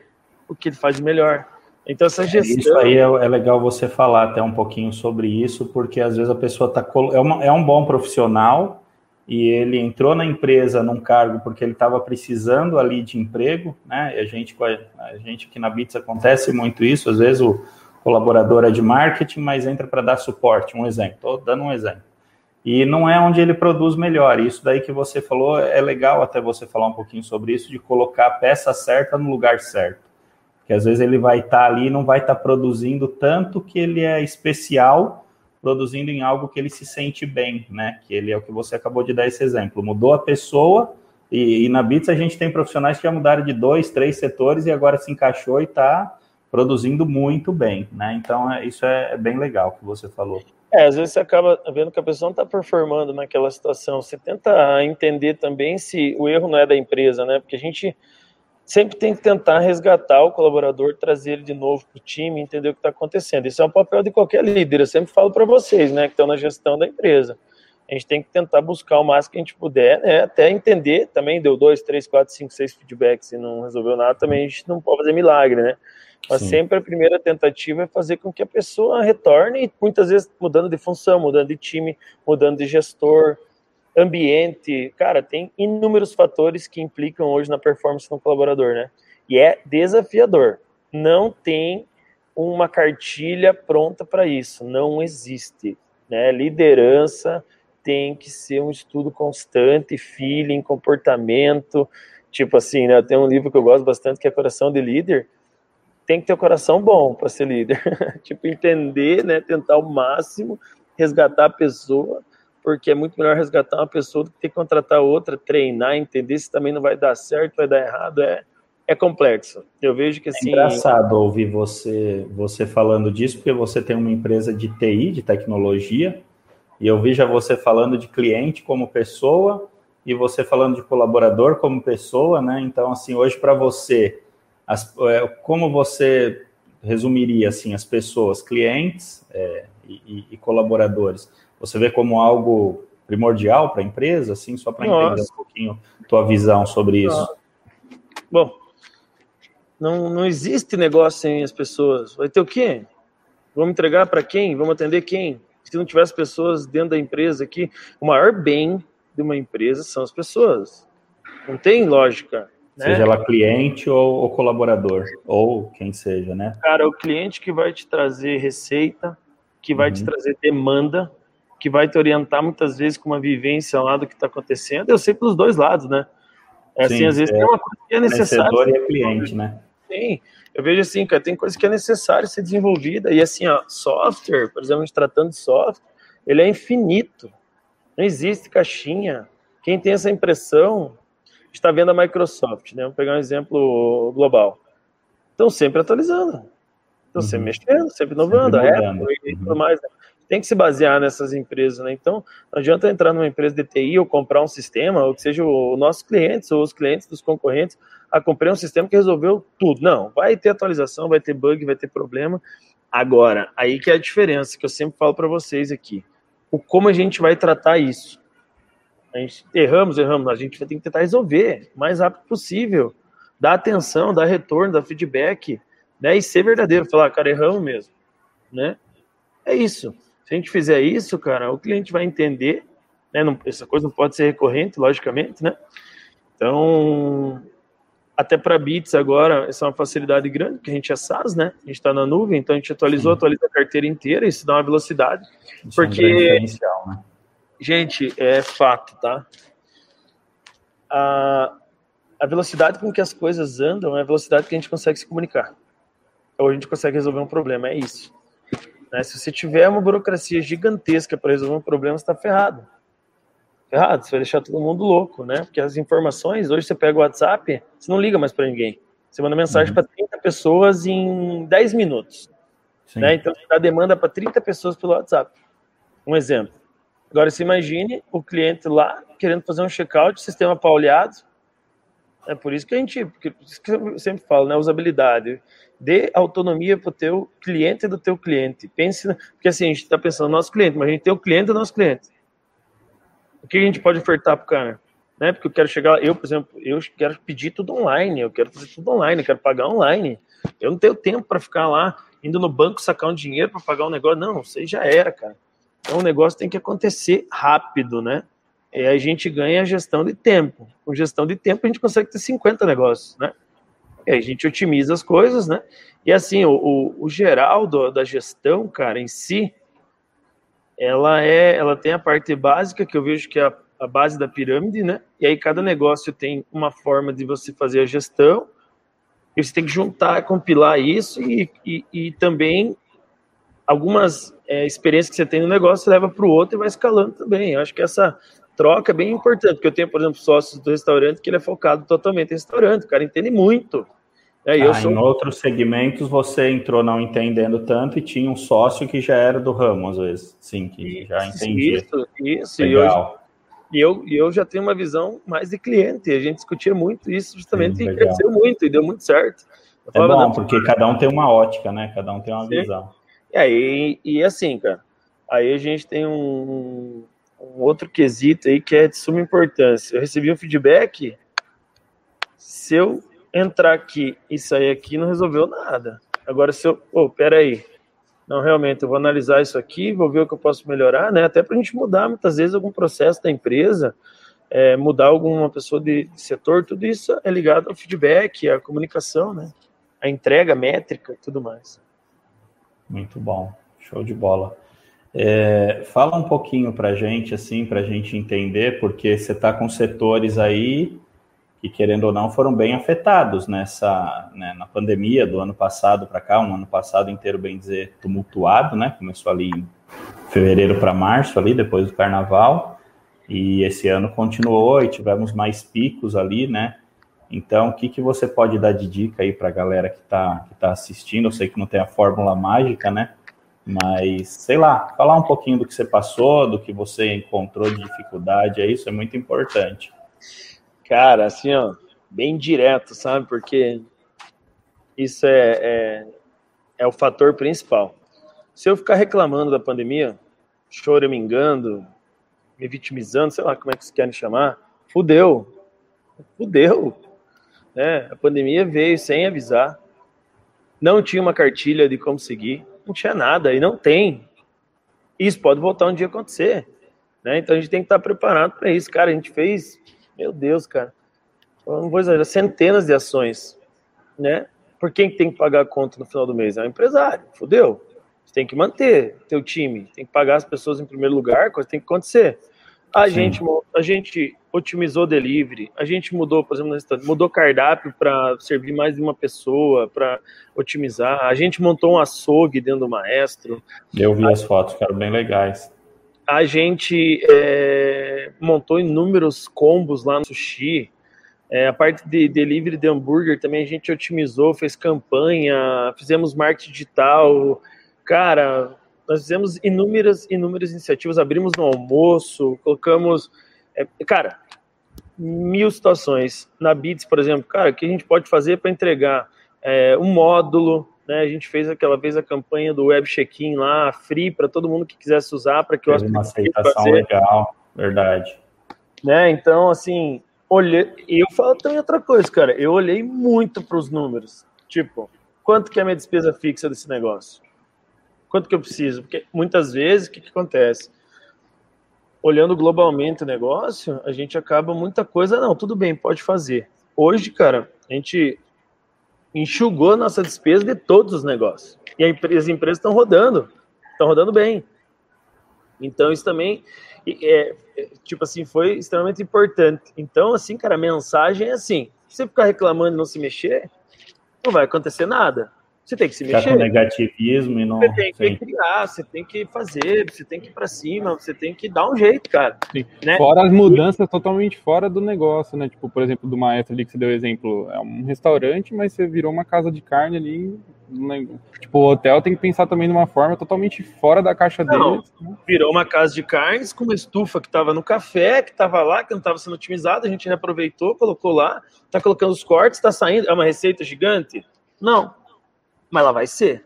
o que ele faz melhor. Então, essa gestão. Isso aí é, é, legal você falar até um pouquinho sobre isso, porque às vezes a pessoa está. É, é um bom profissional e ele entrou na empresa num cargo porque ele estava precisando ali de emprego, né? E a gente, a gente aqui na Bits acontece muito isso, às vezes o colaborador é de marketing, mas entra para dar suporte, um exemplo, estou dando um exemplo. E não é onde ele produz melhor. Isso daí que você falou é legal até você falar um pouquinho sobre isso, de colocar a peça certa no lugar certo que às vezes ele vai estar tá ali e não vai estar tá produzindo tanto que ele é especial, produzindo em algo que ele se sente bem, né? Que ele é o que você acabou de dar esse exemplo. Mudou a pessoa, E, e, na Bits a gente tem profissionais que já mudaram de dois, três setores e agora se encaixou e está produzindo muito bem, né? Então é, isso é, é, bem legal que você falou. É, às vezes você acaba vendo que a pessoa não está performando naquela situação. Você tenta entender também se o erro não é da empresa, né? Porque a gente sempre tem que tentar resgatar o colaborador, trazer ele de novo para o time, entender o que está acontecendo. Isso é um papel de qualquer líder. Eu sempre falo para vocês, né, que estão na gestão da empresa a gente tem que tentar buscar o máximo que a gente puder, né? Até entender também, deu dois, três, quatro, cinco, seis feedbacks e não resolveu nada, também a gente não pode fazer milagre, né? Mas Sim. sempre a primeira tentativa é fazer com que a pessoa retorne, muitas vezes mudando de função, mudando de time, mudando de gestor, ambiente. Cara, tem inúmeros fatores que implicam hoje na performance do colaborador, né? E é desafiador. Não tem uma cartilha pronta para isso, não existe. Né? Liderança tem que ser um estudo constante, feeling, comportamento. Tipo assim, né? Tem um livro que eu gosto bastante que é Coração de Líder. Tem que ter o um coração bom para ser líder. (laughs) tipo, entender, né? Tentar ao máximo resgatar a pessoa, porque é muito melhor resgatar uma pessoa do que ter que contratar outra, treinar, entender se também não vai dar certo, vai dar errado. É, é complexo. Eu vejo que assim. É engraçado ouvir você, você falando disso, porque você tem uma empresa de TI, de tecnologia, e eu vi já você falando de cliente como pessoa e você falando de colaborador como pessoa, né? Então, assim, hoje para você, as, é, como você resumiria assim as pessoas, clientes é, e, e, colaboradores? Você vê como algo primordial para a empresa, assim, só para entender um pouquinho tua visão sobre isso? Bom, não, não existe negócio sem as pessoas. Vai ter o quê? Vamos entregar para quem? Vamos atender quem? se não tivesse pessoas dentro da empresa aqui, o maior bem de uma empresa são as pessoas. Não tem lógica. Né? Seja ela cliente ou, ou, colaborador, ou quem seja, né? Cara, o cliente que vai te trazer receita, que vai uhum. te trazer demanda, que vai te orientar muitas vezes com uma vivência lá do que está acontecendo. Eu sei pelos dois lados, né? É assim, Sim, às vezes é, tem uma coisa que é necessária. e é cliente, né? Sim, eu vejo assim, cara, tem coisa que é necessário ser desenvolvida. E assim, ó, software, por exemplo, a gente tratando de software, ele é infinito. Não existe caixinha. Quem tem essa impressão está vendo a Microsoft, né? Vamos pegar um exemplo global. Estão sempre atualizando. Estão uhum. sempre mexendo, sempre inovando. Sempre a Apple e tudo uhum. mais. Né? Tem que se basear nessas empresas, né? Então, não adianta entrar numa empresa de TI ou comprar um sistema, ou que seja os nossos clientes ou os clientes dos concorrentes, a comprar um sistema que resolveu tudo. Não, vai ter atualização, vai ter bug, vai ter problema. Agora, aí que é a diferença que eu sempre falo para vocês aqui. O como a gente vai tratar isso. A gente erramos, erramos, a gente vai ter que tentar resolver o mais rápido possível. Dar atenção, dar retorno, dar feedback, né? E ser verdadeiro, falar, cara, erramos mesmo, né? É isso. Se a gente fizer isso, cara, o cliente vai entender, né? Não, essa coisa não pode ser recorrente, logicamente, né? Então, até para bits agora, essa é uma facilidade grande, porque a gente é SaaS, né? A gente está na nuvem, então a gente atualizou, Sim. atualiza a carteira inteira, isso dá uma velocidade. Isso porque, é um né? gente, é fato, tá? A, a velocidade com que as coisas andam é a velocidade que a gente consegue se comunicar. Ou a gente consegue resolver um problema, é isso. Né? Se você tiver uma burocracia gigantesca para resolver um problema, você está ferrado errado, você vai deixar todo mundo louco, né? Porque as informações, hoje você pega o WhatsApp, você não liga mais para ninguém. Você manda mensagem uhum. para 30 pessoas em 10 minutos. Né? Então, você dá demanda para 30 pessoas pelo WhatsApp. Um exemplo. Agora, se imagine o cliente lá querendo fazer um checkout, sistema pauleado. É por isso que a gente, que eu sempre falo, né? Usabilidade. Dê autonomia para o teu cliente do teu cliente. Pense, porque assim, a gente está pensando no nosso cliente, mas a gente tem o cliente do nosso cliente o que a gente pode ofertar para o cara? Né? Porque eu quero chegar, eu, por exemplo, eu quero pedir tudo online, eu quero fazer tudo online, eu quero pagar online. Eu não tenho tempo para ficar lá indo no banco sacar um dinheiro para pagar um negócio. Não, isso já era, cara. Então o negócio tem que acontecer rápido, né? E a gente ganha a gestão de tempo. Com gestão de tempo a gente consegue ter 50 negócios, né? E a gente otimiza as coisas, né? E assim, o, o, o geral do, da gestão, cara, em si, ela é, ela tem a parte básica que eu vejo que é a, a, base da pirâmide, né? E aí cada negócio tem uma forma de você fazer a gestão. E você tem que juntar, compilar isso e, e, e também algumas é, experiências que você tem no negócio leva para o outro e vai escalando também. Eu acho que essa troca é bem importante, porque eu tenho, por exemplo, sócios do restaurante que ele é focado totalmente em restaurante, o cara entende muito. É, ah, sou... Em outros segmentos você entrou não entendendo tanto e tinha um sócio que já era do ramo, às vezes, sim, que já entendia. Isso, isso. Legal. E eu, e eu já tenho uma visão mais de cliente, a gente discutia muito isso justamente sim, e cresceu muito e deu muito certo. é bom, porque cada um tem uma ótica, né? Cada um tem uma sim. visão. E aí, e assim, cara, aí a gente tem um, um outro quesito aí que é de suma importância. Eu recebi um feedback, se eu entrar aqui e sair aqui, não resolveu nada. Agora, se eu. Pô, oh, peraí. Não, realmente, eu vou analisar isso aqui, vou ver o que eu posso melhorar, né? Até para a gente mudar, muitas vezes, algum processo da empresa, é, mudar alguma pessoa de, setor, tudo isso é ligado ao feedback, à comunicação, né? A entrega, métrica tudo mais. Muito bom, show de bola. É, fala um pouquinho para gente, assim, para gente entender, porque você está com setores aí que, querendo ou não, foram bem afetados nessa, né, na pandemia do ano passado para cá, um ano passado inteiro, bem dizer, tumultuado, né? Começou ali em fevereiro para março, ali, depois do carnaval, e esse ano continuou e tivemos mais picos ali, né? Então, o que, que você pode dar de dica aí para a galera que está que tá assistindo? Eu sei que não tem a fórmula mágica, né? Mas, sei lá, falar um pouquinho do que você passou, do que você encontrou de dificuldade, é isso é muito importante. Cara, assim, ó, bem direto, sabe? Porque isso é, é, é o fator principal. Se eu ficar reclamando da pandemia, choramingando, me vitimizando, sei lá como é que vocês querem chamar, fudeu. Fudeu. É, a pandemia veio sem avisar. Não tinha uma cartilha de como seguir. Não tinha nada. E não tem. Isso pode voltar um dia a acontecer. Né? Então a gente tem que estar preparado para isso. Cara, a gente fez meu Deus, cara. Eu não vou exagerar, centenas de ações, né? Por quem tem que pagar a conta no final do mês? É o empresário, fodeu. Você tem que manter teu time, tem que pagar as pessoas em primeiro lugar, coisa tem que acontecer. A gente, a gente otimizou delivery, a gente mudou, por exemplo, mudou cardápio para servir mais de uma pessoa, para otimizar. A gente montou um açougue dentro do maestro. Eu vi a, as fotos, ficaram bem legais a gente é, montou inúmeros combos lá no sushi. É, a parte de delivery de hambúrguer também a gente otimizou, fez campanha, fizemos marketing digital. Cara, nós fizemos inúmeras, inúmeras iniciativas, abrimos no almoço, colocamos. É, cara, mil situações. Na Bits, por exemplo, cara, o que a gente pode fazer para entregar é, um módulo, né? A gente fez aquela vez a campanha do web check-in lá, free para todo mundo que quisesse usar, para que o uma aceitação fazer. legal, verdade. Né? Então, assim, olhei. E eu falo também outra coisa, cara. Eu olhei muito para os números. Tipo, quanto que é a minha despesa fixa desse negócio? Quanto que eu preciso? Porque muitas vezes, o que, que acontece? Olhando globalmente o negócio, a gente acaba muita coisa, não, tudo bem, pode fazer. Hoje, cara, a gente enxugou a nossa despesa de todos os negócios. E as empresas estão rodando, estão rodando bem. Então, isso também, é, é, tipo assim, foi extremamente importante. Então, assim, cara, a mensagem é assim: se você ficar reclamando e não se mexer, não vai acontecer nada. Você tem que se Ficar mexer. com negativismo e não. Você tem que criar, você tem que fazer, você tem que ir para cima, você tem que dar um jeito, cara. Né? Fora as mudanças totalmente fora do negócio, né? Tipo, por exemplo, do maestro ali que você deu exemplo, é um restaurante, mas você virou uma casa de carne ali. Né? Tipo, o hotel tem que pensar também de uma forma totalmente fora da caixa não, deles. Né? Virou uma casa de carnes com uma estufa que estava no café, que estava lá, que não estava sendo otimizada, a gente reaproveitou, colocou lá, tá colocando os cortes, tá saindo. É uma receita gigante? Não mas ela vai ser.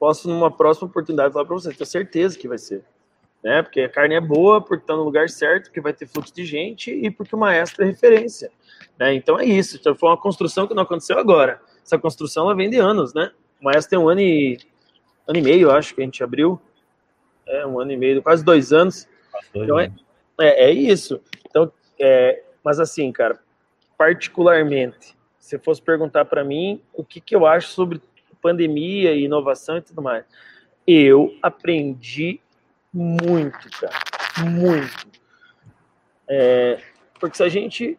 Posso, numa próxima oportunidade, falar para você, tenho certeza que vai ser. Né? Porque a carne é boa, porque está no lugar certo, porque vai ter fluxo de gente e porque o maestro é referência. Né? Então é isso. Então foi uma construção que não aconteceu agora. Essa construção ela vem de anos, né? O maestro tem um ano e, ano e meio, acho, que a gente abriu. É, um ano e meio, quase dois anos. Dois então é, é, é, isso. Então, é, mas assim, cara, particularmente, se fosse perguntar para mim o que, que eu acho sobre pandemia e inovação e tudo mais. Eu aprendi muito, cara, muito. É, porque se a gente,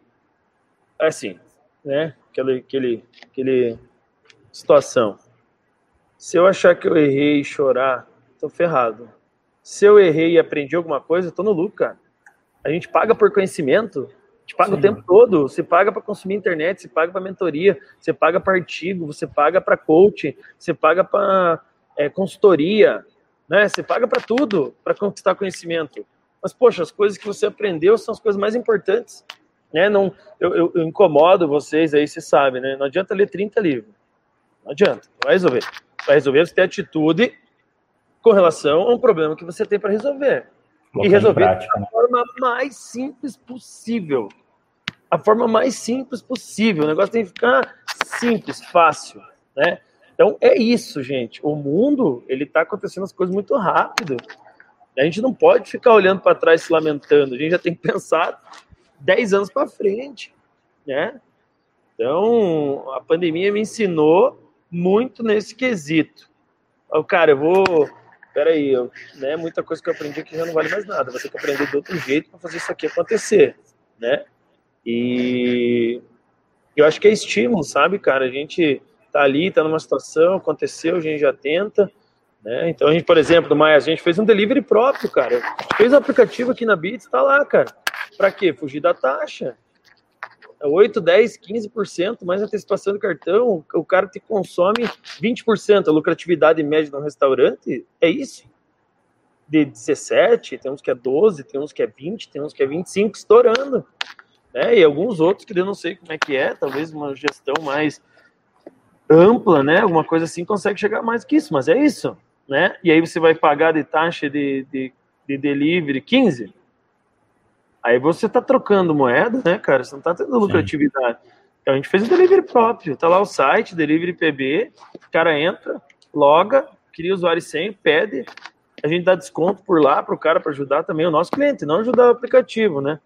assim, né, aquele, aquele, aquele situação, se eu achar que eu errei e chorar, tô ferrado. Se eu errei e aprendi alguma coisa, tô no lucro, cara. A gente paga por conhecimento, gente paga Sim. o tempo todo. Você paga para consumir internet, você paga para mentoria, você paga para artigo, você paga para coach, você paga para é, consultoria, né? Você paga para tudo para conquistar conhecimento. Mas, poxa, as coisas que você aprendeu são as coisas mais importantes. Né? Não, eu, eu, eu incomodo vocês aí, você sabe, né? Não adianta ler 30 livros. Não adianta, não vai resolver. Vai resolver você ter atitude com relação a um problema que você tem para resolver. e resolver prática, da né? forma mais simples possível. A forma mais simples possível. O negócio tem que ficar simples, fácil, né? Então é isso, gente. O mundo ele está acontecendo as coisas muito rápido. A gente não pode ficar olhando para trás se lamentando. A gente já tem que pensar 10 anos para frente, né? Então a pandemia me ensinou muito nesse quesito. O cara, eu vou peraí, eu, né, muita coisa que eu aprendi que já não vale mais nada. Vou ter que aprender de outro jeito para fazer isso aqui acontecer, né? E eu acho que é estímulo, sabe, cara? A gente tá ali, tá numa situação, aconteceu, a gente já tenta, né? Então a gente, por exemplo, Maia, a gente fez um delivery próprio, cara. Fez um aplicativo aqui na Beats, tá lá, cara. Para quê? Fugir da taxa. 8, 10, 15% mais antecipação do cartão, o cara te consome 20%, a lucratividade média no restaurante, é isso? De 17, tem uns que é 12, tem uns que é 20, tem uns que é 25, estourando. Né? E alguns outros que eu não sei como é que é, talvez uma gestão mais ampla, né? Alguma coisa assim consegue chegar mais que isso, mas é isso, né? E aí você vai pagar de taxa de, de, de delivery 15, Aí você tá trocando moeda, né, cara? Você não tá tendo lucratividade. Sim. Então a gente fez um delivery próprio. Tá lá o site, delivery PB, o cara entra, loga, cria usuário senha, pede, a gente dá desconto por lá para o cara para ajudar também o nosso cliente, não ajudar o aplicativo, né?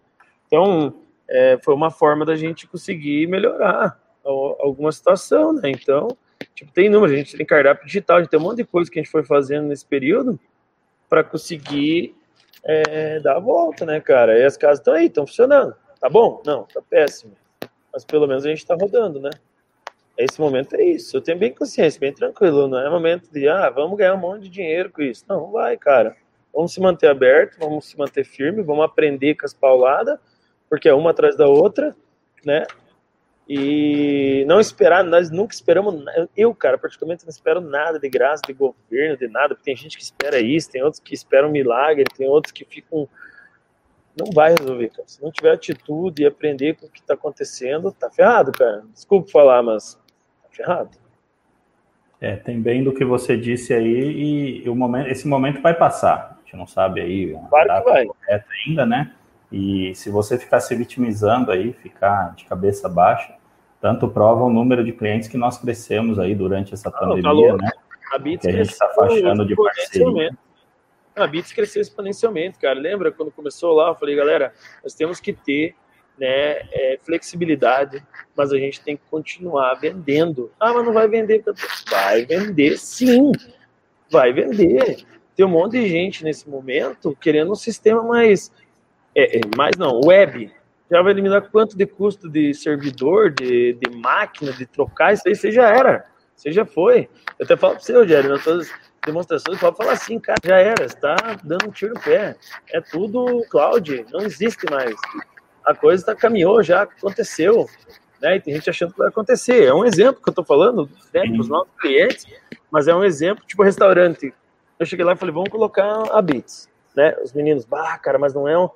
Então é, foi uma forma da gente conseguir melhorar alguma situação, né? Então, tipo, tem número, a gente tem cardápio digital, a gente tem um monte de coisa que a gente foi fazendo nesse período para conseguir é, dar a volta, né, cara? E as casas estão aí, estão funcionando. Tá bom? Não, tá péssimo. Mas pelo menos a gente tá rodando, né? Esse momento é isso. Eu tenho bem consciência, bem tranquilo. Não é momento de, ah, vamos ganhar um monte de dinheiro com isso. Não, vai, cara. Vamos se manter aberto, vamos se manter firme, vamos aprender com as pauladas, porque é uma atrás da outra, né? E não esperar, nós nunca esperamos, eu, cara, praticamente não espero nada de graça, de governo, de nada, porque tem gente que espera isso, tem outros que esperam milagre, tem outros que ficam. Não vai resolver, cara. Se não tiver atitude e aprender com o que está acontecendo, tá ferrado, cara. Desculpa falar, mas tá ferrado. É, tem bem do que você disse aí, e o momento, esse momento vai passar. A gente não sabe aí a claro data vai. ainda, né? E se você ficar se vitimizando aí, ficar de cabeça baixa, tanto prova o número de clientes que nós crescemos aí durante essa ah, pandemia, né? A Bits que a gente está fachando de parceria. A Bits cresceu exponencialmente, cara. Lembra quando começou lá? Eu falei, galera, nós temos que ter né, é, flexibilidade, mas a gente tem que continuar vendendo. Ah, mas não vai vender. Vai vender sim, vai vender. Tem um monte de gente nesse momento querendo um sistema mais é, é, mais não, web, já vai eliminar quanto de custo de servidor, de, de máquina, de trocar, isso aí você já era, você já foi. Eu até falo para você, Rogério, nas todas as demonstrações, pode falar assim, cara, já era, está dando um tiro no pé. É tudo cloud, não existe mais. A coisa tá, caminhou, já aconteceu. Né? E tem gente achando que vai acontecer. É um exemplo que eu estou falando né, para os nossos clientes, mas é um exemplo, tipo restaurante. Eu cheguei lá e falei, vamos colocar a Bits né? Os meninos, bah, cara, mas não é um.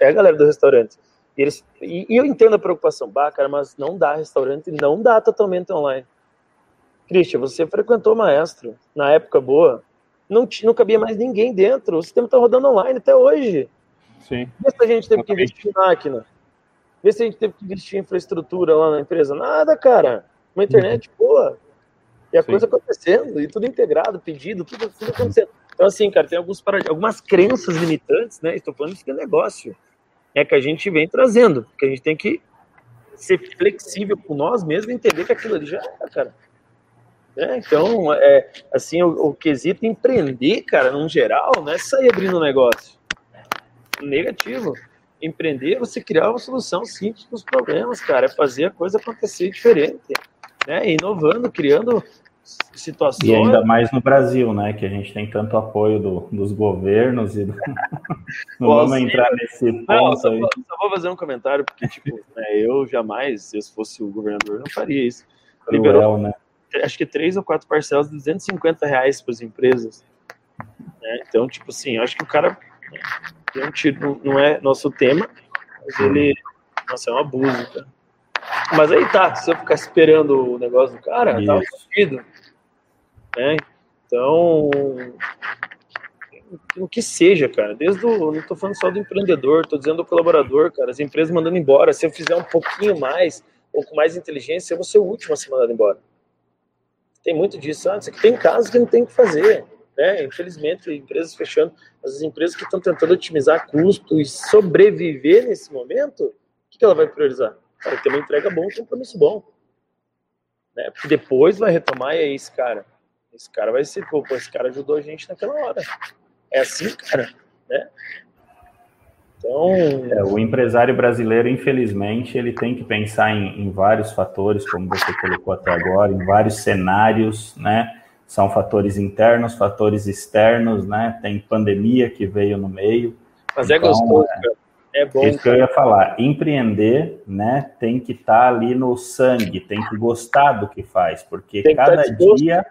É a galera do restaurante. E, eles, e, e eu entendo a preocupação, bah, cara, mas não dá restaurante, não dá totalmente online. Christian, você frequentou maestro na época boa, não, não cabia mais ninguém dentro, o sistema está rodando online até hoje. Sim. Vê se a gente teve que investir em máquina. Vê se a gente teve que investir em infraestrutura lá na empresa. Nada, cara. Uma internet boa. E a Sim. coisa acontecendo, e tudo integrado, pedido, tudo, tudo acontecendo. Então, assim, cara, tem alguns algumas crenças limitantes, né? Estou falando que é negócio. É que a gente vem trazendo, que a gente tem que ser flexível com nós mesmos e entender que aquilo ali já é, cara. É, então, é, assim, o, o, quesito empreender, cara, no geral, não é sair abrindo um negócio. Negativo. Empreender é você criar uma solução simples para os problemas, cara. É fazer a coisa acontecer diferente. Né? Inovando, criando situações. E ainda mais no Brasil, né? Que a gente tem tanto apoio do, dos governos e do... (laughs) não vamos entrar nesse ponto. Não, só, vou, só, vou fazer um comentário, porque, tipo, (laughs) né, eu jamais, se eu fosse o governador, não faria isso. Cruel, Liberou, né? acho que três ou quatro parcelas de 250 reais para as empresas. Né? Então, tipo assim, acho que o cara tiro, não é nosso tema, mas ele, nossa, é um abuso, cara. Mas aí tá, se eu ficar esperando o negócio do cara, Isso. tá fudido. Né? Então, o que seja, cara. Desde o. Não tô falando só do empreendedor, tô dizendo do colaborador, cara. As empresas mandando embora. Se eu fizer um pouquinho mais, ou com mais inteligência, eu vou ser o último a ser mandado embora. Tem muito disso. Ah, tem casos que não tem que fazer. Né? Infelizmente, empresas fechando. Mas as empresas que estão tentando otimizar custo e sobreviver nesse momento, o que ela vai priorizar? Cara, ter uma entrega boa, um compromisso bom. Né? Porque depois vai retomar e é esse cara. Esse cara vai ser, pô, esse cara ajudou a gente naquela hora. É assim, cara, né? Então... É, o empresário brasileiro, infelizmente, ele tem que pensar em, em, vários fatores, como você colocou até agora, em vários cenários, né? São fatores internos, fatores externos, né? Tem pandemia que veio no meio. Mas é então, é gostoso, é, é bom. Isso que eu ia falar. Empreender, né? Tem que estar tá ali no sangue, tem que gostar do que faz, porque cada dia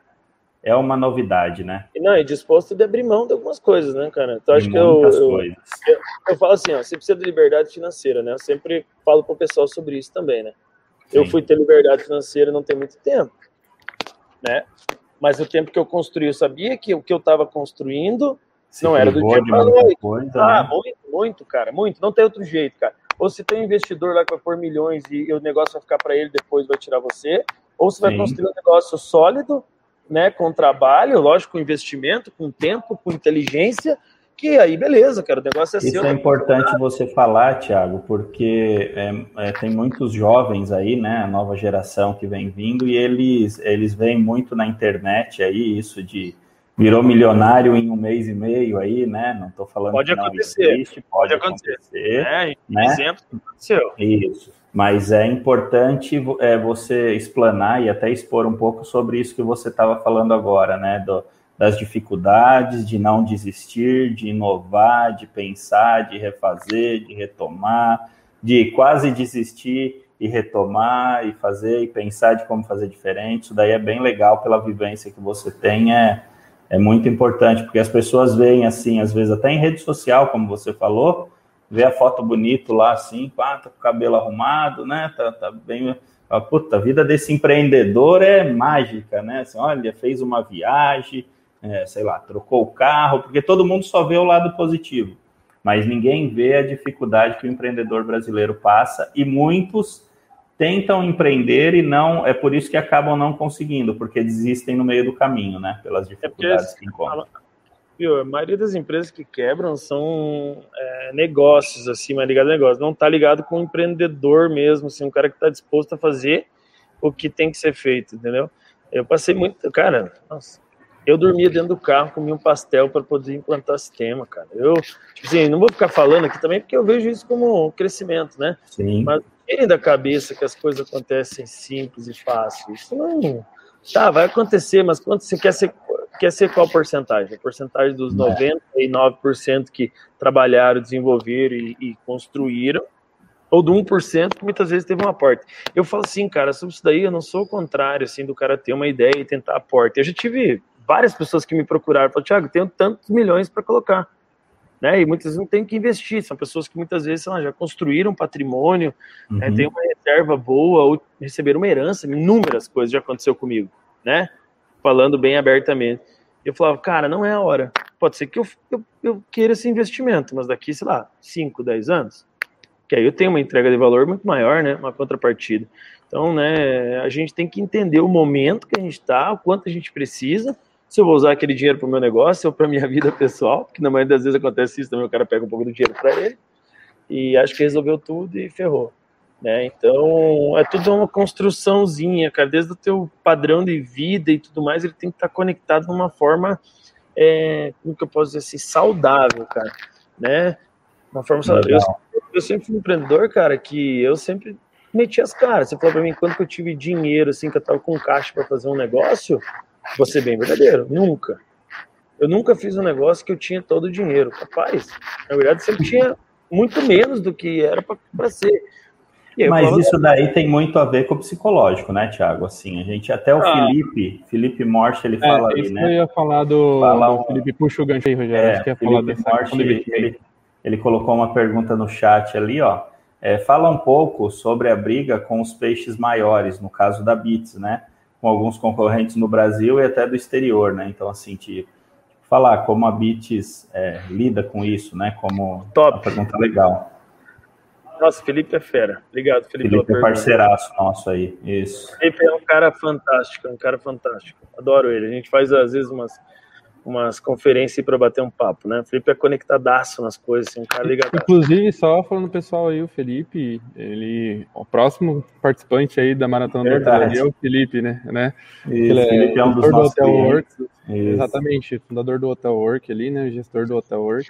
é uma novidade, né? Não, e disposto de abrir mão de algumas coisas, né, cara? Então, acho que eu, eu, eu, eu, falo assim, ó, você precisa de liberdade financeira, né? Eu sempre falo pro pessoal sobre isso também, né? Sim. Eu fui ter liberdade financeira não tem muito tempo, né? Mas o tempo que eu construí, eu sabia que o que eu estava construindo Se não era do dia para noite. Coisa, ah, né? muito, muito, cara, muito. Não tem outro jeito, cara. Ou se tem um investidor lá que vai pôr milhões e o negócio vai ficar para ele, depois vai tirar você, ou você vai Sim. construir um negócio sólido né, com trabalho, lógico, com investimento, com tempo, com inteligência, que aí beleza, cara, o negócio é Isso seu. Isso é importante você falar, Thiago, porque é, é, tem muitos jovens aí, né, a nova geração que vem vindo, e eles, eles veem muito na internet aí, isso de virou milionário em um mês e meio aí, né? Não estou falando pode que não acontecer, existe, pode, pode acontecer. acontecer é, né? exemplo aconteceu. Isso mas é importante é, você explanar e até expor um pouco sobre isso que você estava falando agora, né? Do, das dificuldades de não desistir, de inovar, de pensar, de refazer, de retomar, de quase desistir e retomar e fazer e pensar de como fazer diferente. Isso daí é bem legal pela vivência que você tem, é, é muito importante, porque as pessoas veem assim, às vezes até em rede social, como você falou, vê a foto bonito lá assim, pá, tá com o cabelo arrumado, né? Tá, tá bem. A puta, a vida desse empreendedor é mágica, né? Assim, olha, fez uma viagem, é, sei lá, trocou o carro, porque todo mundo só vê o lado positivo, mas ninguém vê a dificuldade que o empreendedor brasileiro passa e muitos tentam empreender e não é por isso que acabam não conseguindo, porque desistem no meio do caminho, né? Pelas é dificuldades é que encontram viu, a maioria das empresas que quebram são é, negócios, assim, mais ligado a negócio. Não tá ligado com o empreendedor mesmo, assim, um cara que está disposto a fazer o que tem que ser feito, entendeu? Eu passei muito, cara, nossa, eu dormia dentro do carro, comia um pastel para poder implantar sistema, cara. Eu, tipo assim, não vou ficar falando aqui também porque eu vejo isso como um crescimento, né? Sim. Mas tirem da cabeça que as coisas acontecem simples e fácil. Isso não. Tá, vai acontecer, mas quando você quer ser quer ser qual porcentagem? A porcentagem dos 99% que trabalharam, desenvolveram e, e construíram, ou do 1% que muitas vezes teve um aporte. Eu falo assim, cara, sobre isso daí eu não sou o contrário, assim, do cara ter uma ideia e tentar aporte. Eu já tive várias pessoas que me procuraram, falaram, Thiago, tenho tantos milhões para colocar. Né? E muitas vezes não tem que investir, são pessoas que muitas vezes lá, já construíram patrimônio, uhum. né? tem uma reserva boa, ou receberam uma herança, inúmeras coisas já aconteceu comigo, né? falando bem abertamente. Eu falava, cara, não é a hora. Pode ser que eu, eu, eu queira esse investimento, mas daqui, sei lá, 5, 10 anos, que aí eu tenho uma entrega de valor muito maior, né? Uma contrapartida. Então, né, a gente tem que entender o momento que a gente está, o quanto a gente precisa, se eu vou usar aquele dinheiro para o meu negócio ou para minha (laughs) vida pessoal, porque na maioria das vezes acontece isso também, o cara pega um pouco do dinheiro para ele, e acho que resolveu tudo e ferrou. Né? Então, é tudo uma construçãozinha, cara. Desde o teu padrão de vida e tudo mais, ele tem que estar conectado de uma forma, é, como que eu posso dizer assim, saudável, cara. Né? Uma forma saudável. Eu, eu, sempre fui um empreendedor, cara, que eu sempre meti as caras. Você falou para mim, quando que eu tive dinheiro, assim, que eu tava com caixa para fazer um negócio, vou ser bem verdadeiro, nunca. Eu nunca fiz um negócio que eu tinha todo o dinheiro. Rapaz, na verdade, sempre tinha muito menos do que era para ser. Mas falo, isso daí tem muito a ver com o psicológico, né, Tiago? Assim, a gente até o ah, Felipe, Felipe Morte, ele é, fala ali, né? Eu ia falar do, fala do Felipe puxa o gancho aí, Rogério. É, Acho que ia falar dessa Morte, ele, ele, ele colocou uma pergunta no chat ali, ó. É, fala um pouco sobre a briga com os peixes maiores, no caso da Bits, né? Com alguns concorrentes no Brasil e até do exterior, né? Então, assim, te falar como a Bits é, lida com isso, né? Como Top. uma pergunta legal. Nossa, Felipe é fera. Obrigado, Felipe. Felipe é parceiraço nosso aí. Isso. Felipe é um cara fantástico, um cara fantástico. Adoro ele. A gente faz, às vezes, umas umas conferências para bater um papo, né? O Felipe é conectadaço nas coisas, assim, um cara ligado. Inclusive, só falando pessoal aí, o Felipe, ele, o próximo participante aí da Maratona do Hotel é o Felipe, né? né? Isso, ele é, Felipe é um dos nossos do Hotel Work, Exatamente, fundador do Hotel Work ali, né? Gestor do Hotel Work.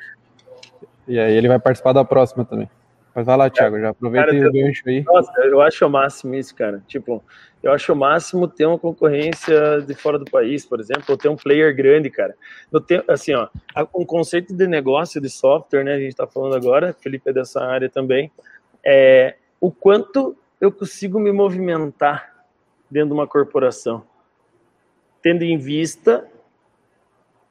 E aí ele vai participar da próxima também. Mas vai lá, Thiago, já aproveita cara, o gancho aí. Nossa, eu acho o máximo isso, cara. Tipo, eu acho o máximo ter uma concorrência de fora do país, por exemplo, ou ter um player grande, cara. Tempo, assim, ó, um conceito de negócio de software, né? A gente está falando agora, Felipe é dessa área também. É o quanto eu consigo me movimentar dentro de uma corporação, tendo em vista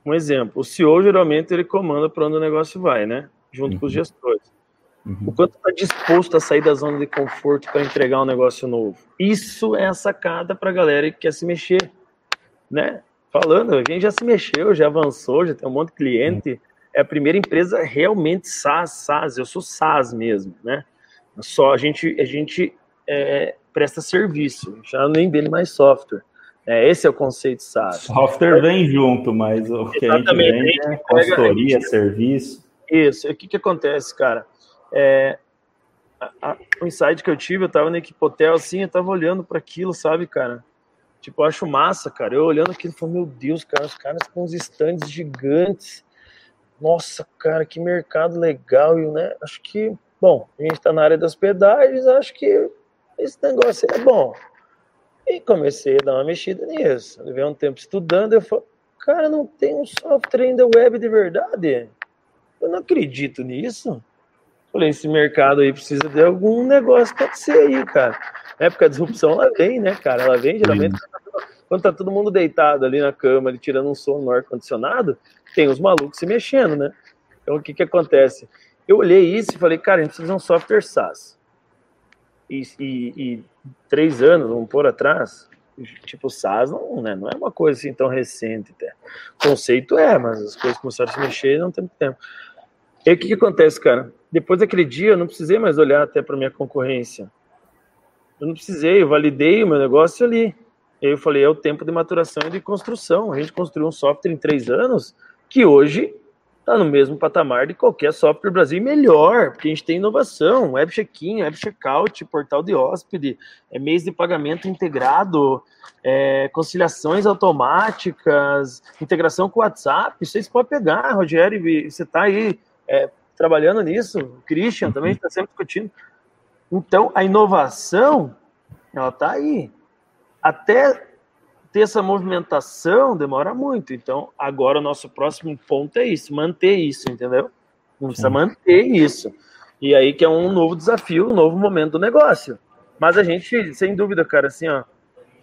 um exemplo. O CEO geralmente ele comanda para onde o negócio vai, né? Junto uhum. com os uhum. gestores. Uhum. O quanto está disposto a sair da zona de conforto para entregar um negócio novo. Isso é a sacada para a galera que quer se mexer, né? Falando, quem já se mexeu, já avançou, já tem um monte de cliente. Uhum. É a primeira empresa realmente SaaS, SaaS. Eu sou SaaS mesmo, né? Só a gente, a gente é, presta serviço, já nem vende mais software. É, esse é o conceito SaaS. Software vem junto, mas o que a gente vende é consultoria, serviço. Isso. O que, que acontece, cara? É, a, a, o insight que eu tive, eu tava na Equipotel, assim, eu tava olhando para aquilo, sabe, cara? Tipo, eu acho massa, cara. Eu olhando aquilo, falei, meu Deus, cara, os caras com os estandes gigantes. Nossa, cara, que mercado legal. E, né, acho que, bom, a gente tá na área das pedágios, acho que esse negócio é bom. E comecei a dar uma mexida nisso. Levei um tempo estudando, eu falei, cara, não tem um software ainda web de verdade. Eu não acredito nisso. Falei, esse mercado aí precisa de algum negócio acontecer aí, cara. Na época da disrupção, ela vem, né, cara? Ela vem geralmente quando tá todo mundo deitado ali na cama, ali, tirando um som no ar-condicionado, tem os malucos se mexendo, né? Então, o que que acontece? Eu olhei isso e falei, cara, a gente precisa de um software SaaS. E, e, e três anos, vamos pôr atrás, tipo, SaaS não, né, não é uma coisa assim tão recente. Até. O conceito é, mas as coisas começaram a se mexer não tem tempo. E o que, que acontece, cara? Depois daquele dia, eu não precisei mais olhar até para minha concorrência. Eu não precisei, eu validei o meu negócio ali. Eu falei, é o tempo de maturação e de construção. A gente construiu um software em três anos que hoje está no mesmo patamar de qualquer software Brasil melhor, porque a gente tem inovação, web check-in, web checkout, portal de hóspede, é mês de pagamento integrado, é, conciliações automáticas, integração com o WhatsApp, vocês podem pegar, Rogério, você está aí é, trabalhando nisso, o Christian também está sempre discutindo. Então, a inovação, ela está aí. Até ter essa movimentação demora muito. Então, agora o nosso próximo ponto é isso, manter isso, entendeu? Não precisa manter isso. E aí que é um novo desafio, um novo momento do negócio. Mas a gente, sem dúvida, cara, assim, ó,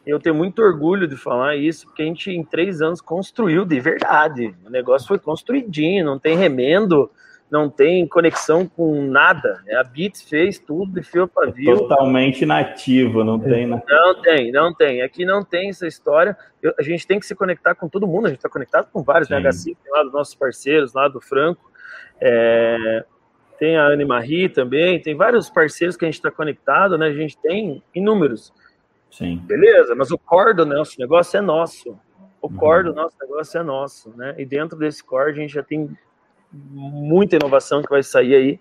eu tenho muito orgulho de falar isso, porque a gente em três anos construiu de verdade. O negócio foi construidinho, não tem remendo, não tem conexão com nada. Né? A Bits fez tudo de fio para fio. Totalmente nativo, não tem. Né? Não tem, não tem. Aqui não tem essa história. Eu, a gente tem que se conectar com todo mundo. A gente está conectado com vários, né? H5, tem lá dos nossos parceiros, lá do Franco. É, tem a Anne Marie também, tem vários parceiros que a gente está conectado, né? A gente tem inúmeros. Sim. Beleza, mas o core do nosso negócio é nosso. O core do uhum. nosso negócio é nosso, né? E dentro desse core a gente já tem muita inovação que vai sair aí.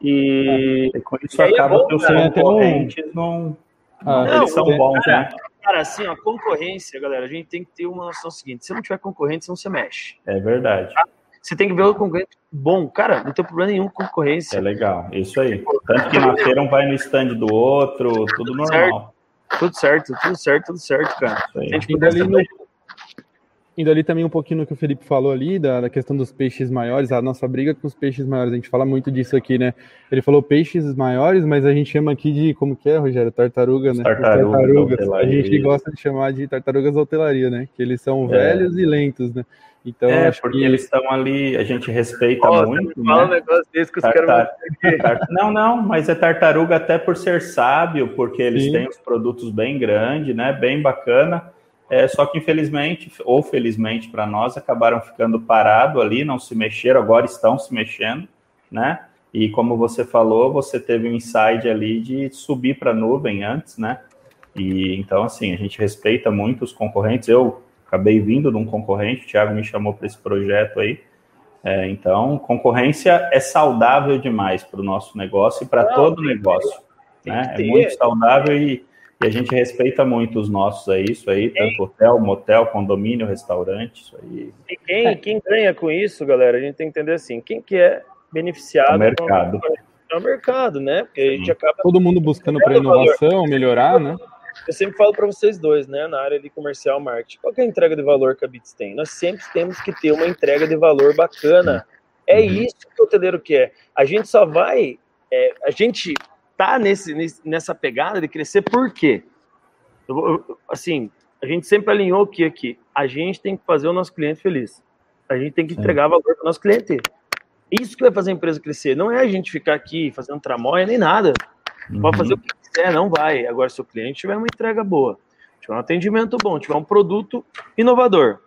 E, é, com isso e acaba é bom, que os concorrentes não, ah, não, eles são bons, cara, né? Cara, assim, a concorrência, galera, a gente tem que ter uma noção seguinte: se não tiver concorrente, você não se mexe. É verdade. Tá? Você tem que ver o concorrente bom. Cara, não tem problema nenhum com concorrência. É legal, isso aí. Tanto que na feira um vai no stand do outro, tudo normal. Tudo certo, tudo certo, tudo certo, cara. A gente ali no, Indo ali também um pouquinho no que o Felipe falou ali, da, da, questão dos peixes maiores, a nossa briga com os peixes maiores, a gente fala muito disso aqui, né? Ele falou peixes maiores, mas a gente chama aqui de, como que é, Rogério? Tartaruga, né? Tartaruga, tartarugas. A gente gosta de chamar de tartarugas hotelaria, né? Que eles são é. velhos e lentos, né? Então, é, porque que... eles estão ali, a gente respeita oh, muito. Fala né? um negócio desse que os Tartar... caras Não, não, mas é tartaruga até por ser sábio, porque eles Sim. têm os produtos bem grandes, né? Bem bacana. É, só que infelizmente, ou felizmente para nós, acabaram ficando parado ali, não se mexeram, agora estão se mexendo, né? E como você falou, você teve um insight ali de subir para a nuvem antes, né? E então, assim, a gente respeita muito os concorrentes. Eu acabei vindo de um concorrente, o Thiago me chamou para esse projeto aí. É, então, concorrência é saudável demais para o nosso negócio e para todo negócio. Né? É muito saudável e e a gente respeita muito os nossos aí, isso aí, tanto hotel, motel, condomínio, restaurante, isso aí. E quem, quem ganha com isso, galera, a gente tem que entender assim, quem que é beneficiado... O mercado. É o mercado, né? Porque a gente acaba... Todo mundo buscando para inovação, melhorar, né? Eu sempre falo para vocês dois, né, na área de comercial marketing, qual é a entrega de valor que a Bits tem? Nós sempre temos que ter uma entrega de valor bacana. É uhum. isso que o hoteleiro quer. A gente só vai, é, a gente tá nesse, nessa pegada de crescer, por quê? Eu, assim, a gente sempre alinhou que aqui, a gente tem que fazer o nosso cliente feliz. A gente tem que entregar valor para o nosso cliente. Isso que vai fazer a empresa crescer. Não é a gente ficar aqui fazendo tramóia nem nada. Uhum. Pode fazer o que quiser, não vai. Agora, se o cliente tiver uma entrega boa, tiver um atendimento bom, tiver um produto inovador,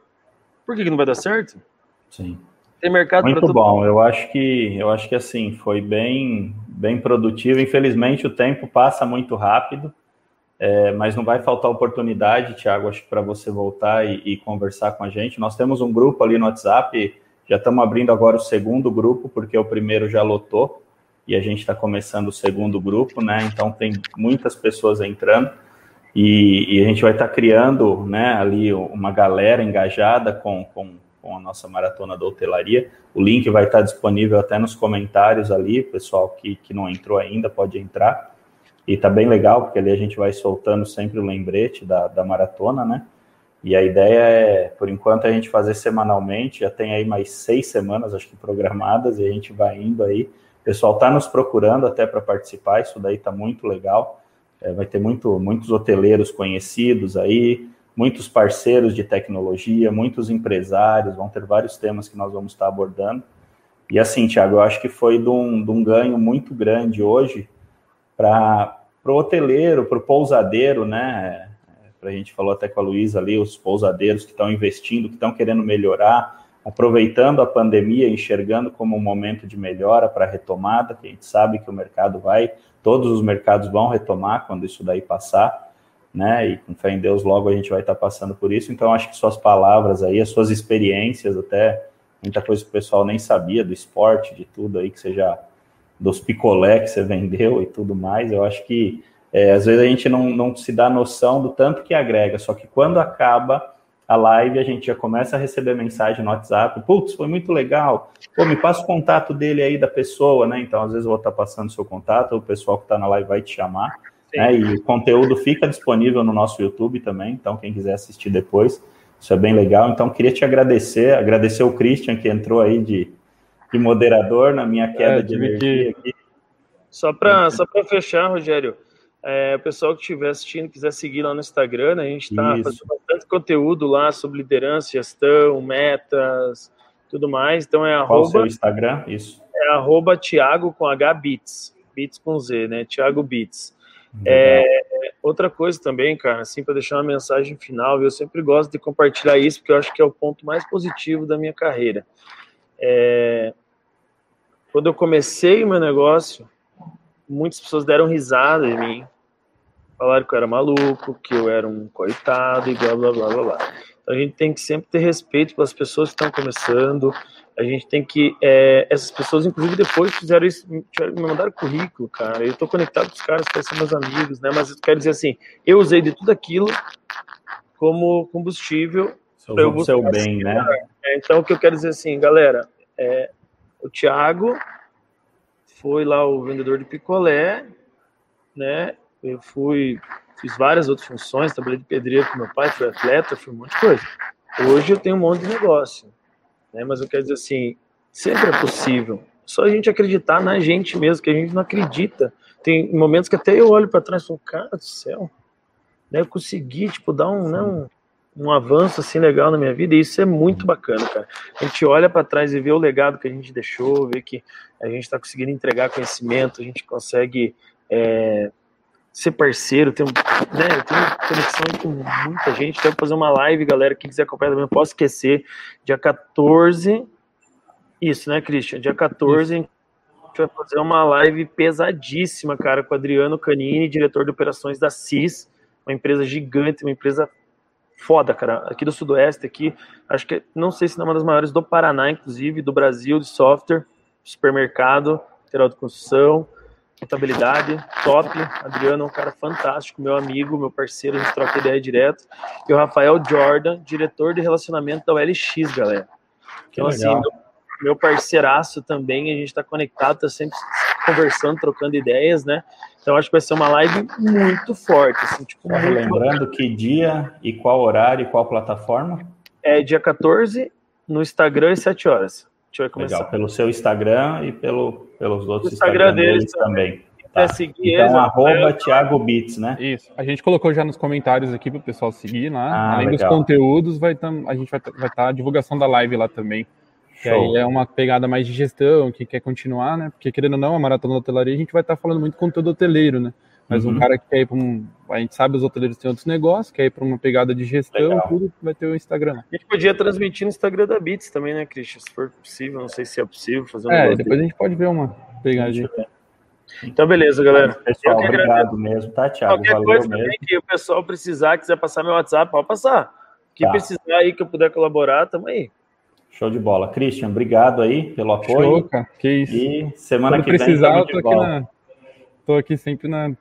por que, que não vai dar certo? Sim. Tem mercado Muito bom. Eu acho que eu acho que assim foi bem bem produtivo. Infelizmente o tempo passa muito rápido, é, mas não vai faltar oportunidade, Tiago, acho que para você voltar e, e, conversar com a gente. Nós temos um grupo ali no WhatsApp. Já estamos abrindo agora o segundo grupo porque o primeiro já lotou e a gente está começando o segundo grupo, né? Então tem muitas pessoas entrando. E, e a gente vai estar tá criando né, ali uma galera engajada com, com com a nossa maratona da hotelaria. O link vai estar disponível até nos comentários ali, pessoal que, que não entrou ainda pode entrar. E tá bem legal, porque ali a gente vai soltando sempre o lembrete da, da maratona, né? E a ideia é, por enquanto, a gente fazer semanalmente, já tem aí mais seis semanas, acho que programadas, e a gente vai indo aí. O pessoal está nos procurando até para participar, isso daí está muito legal. É, vai ter muito, muitos hoteleiros conhecidos aí, muitos parceiros de tecnologia, muitos empresários, vão ter vários temas que nós vamos estar abordando. E assim, Tiago, eu acho que foi de um, de um ganho muito grande hoje para o hoteleiro, para o pousadeiro, né? A gente falou até com a Luísa ali, os pousadeiros que estão investindo, que estão querendo melhorar, aproveitando a pandemia, enxergando como um momento de melhora para a retomada, que a gente sabe que o mercado vai, todos os mercados vão retomar quando isso daí passar né? E com fé em Deus, logo a gente vai estar passando por isso. Então, acho que suas palavras aí, as suas experiências, até muita coisa que o pessoal nem sabia do esporte, de tudo aí que você já. dos picolé que você (laughs) vendeu e tudo mais, eu acho que é, às vezes a gente não, não se dá noção do tanto que agrega, só que quando acaba a live, a gente já começa a receber mensagem no WhatsApp, putz, foi muito legal, pô, me passa o contato dele aí da pessoa, né? Então, às vezes eu vou estar passando o seu contato, o pessoal que está na live vai te chamar. Né? E o conteúdo fica disponível no nosso YouTube também, então quem quiser assistir depois, isso é bem legal. Então, queria te agradecer, agradecer o Christian que entrou aí de, de moderador na minha queda é, de energia aqui. Só para só fechar, Rogério, é, o pessoal que estiver assistindo, quiser seguir lá no Instagram, né, a gente está fazendo bastante conteúdo lá sobre liderança, gestão, metas, tudo mais. Então é arroba. Qual o seu Instagram? Isso. É arroba Thiago com H Bits, Bits com Z, né? Thiago Bits. É, outra coisa também, cara, assim, para deixar uma mensagem final, eu sempre gosto de compartilhar isso, porque eu acho que é o ponto mais positivo da minha carreira. É, quando eu comecei o meu negócio, muitas pessoas deram risada em mim, falaram que eu era maluco, que eu era um coitado e blá blá blá blá blá. Então a gente tem que sempre ter respeito pelas pessoas que estão começando, a gente tem que. É, essas pessoas, inclusive, depois fizeram isso, me mandaram currículo, cara. Eu estou conectado com os caras, que são meus amigos, né? Mas eu quero dizer assim, eu usei de tudo aquilo como combustível para o seu bem, né? É, então, o que eu quero dizer assim, galera, É, o Thiago foi lá o vendedor de picolé, né? Eu fui, fiz várias outras funções, trabalhei de pedreiro com meu pai, fui atleta, fui um monte de coisa. Hoje eu tenho um monte de negócio, né? Mas eu quero dizer assim, sempre é possível. Só a gente acreditar na gente mesmo, que a gente não acredita. Tem momentos que até eu olho para trás e falo, cara do céu, né? Eu consegui, tipo, dar um, né, um, um avanço assim legal na minha vida e isso é muito bacana, cara. A gente olha para trás e vê o legado que a gente deixou, vê que a gente está conseguindo entregar conhecimento, a gente consegue é, ser parceiro, tem, né, eu tenho conexão com muita gente, quero fazer uma live, galera, quem quiser acompanhar também, não posso esquecer, dia 14, isso, né, Christian? Dia 14, a gente vai fazer uma live pesadíssima, cara, com Adriano Canini, diretor de operações da CIS, uma empresa gigante, uma empresa foda, cara. Aqui do Sudoeste, aqui, acho que, não sei se não é uma das maiores do Paraná, inclusive, do Brasil, de software, supermercado, material de construção, contabilidade, top. Adriano é um cara fantástico, meu amigo, meu parceiro, a gente troca ideia direto. E o Rafael Jordan, diretor de relacionamento da OLX, galera. Então, assim, meu, meu parceiraço também, a gente está conectado, tá sempre conversando, trocando ideias, né? Então acho que vai ser uma live muito forte. Assim, tipo, muito lembrando que dia e qual horário e qual plataforma? É dia 14 no Instagram e 7 horas. A gente vai começar. Legal, pelo seu Instagram e pelo, pelos outros Instagram, Instagram deles também. Tá. Seguir então, eles, arroba Thiago Bits, né? Isso. A gente colocou já nos comentários aqui para o pessoal seguir lá. Ah, Além legal. dos conteúdos, vai tam, a gente vai estar tá a divulgação da live lá também. Que aí é uma pegada mais de gestão, que quer continuar, né? Porque querendo ou não, a maratona da hotelaria, a gente vai estar falando muito conteúdo hoteleiro, né? Mas uhum. um cara que quer ir para um. A gente sabe os hoteleiros têm outros negócios, quer ir para uma pegada de gestão, Legal. tudo vai ter o Instagram. A gente podia transmitir no Instagram da Bits também, né, Christian? Se for possível, não sei se é possível fazer um É, depois a gente pode ver uma pegadinha. Então, beleza, galera. Pessoal, obrigado mesmo, tá, Thiago? Qualquer Valeu coisa mesmo. também que o pessoal precisar, quiser passar meu WhatsApp, pode passar. Que tá. precisar aí que eu puder colaborar, tamo aí. Show de bola. Christian, obrigado aí pelo apoio. Show, cara. Que isso. E semana Quando que precisar, vem. Precisar, eu tô aqui, na... tô aqui sempre na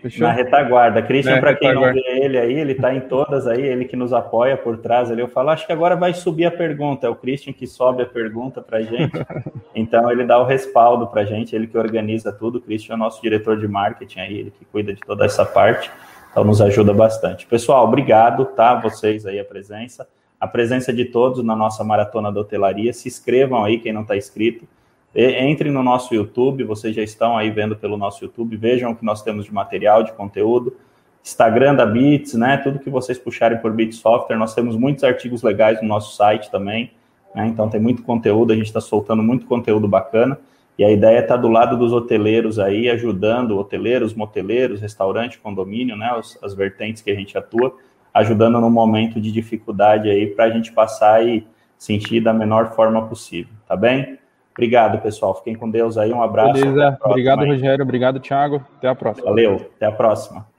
Fechou? Na retaguarda. Christian, para quem não vê ele aí, ele está em todas aí, ele que nos apoia por trás ali. Eu falo, acho que agora vai subir a pergunta. É o Christian que sobe a pergunta para gente. (laughs) então ele dá o respaldo para gente, ele que organiza tudo. O Christian é o nosso diretor de marketing aí, ele que cuida de toda essa parte. Então nos ajuda bastante. Pessoal, obrigado, tá? Vocês aí a presença a presença de todos na nossa maratona da hotelaria. Se inscrevam aí, quem não está inscrito. Entrem no nosso YouTube, vocês já estão aí vendo pelo nosso YouTube, vejam o que nós temos de material, de conteúdo. Instagram da Bits, né? Tudo que vocês puxarem por Bits Software. Nós temos muitos artigos legais no nosso site também, né? Então tem muito conteúdo, a gente está soltando muito conteúdo bacana. E a ideia é estar tá do lado dos hoteleiros aí, ajudando hoteleiros, moteleiros, restaurante, condomínio, né? As, as vertentes que a gente atua ajudando no momento de dificuldade aí para a gente passar e sentir da menor forma possível, tá bem? Obrigado, pessoal. Fiquem com Deus aí. Um abraço. Beleza. Obrigado, aí. Rogério. Obrigado, Thiago. Até a próxima. Valeu. Até a próxima.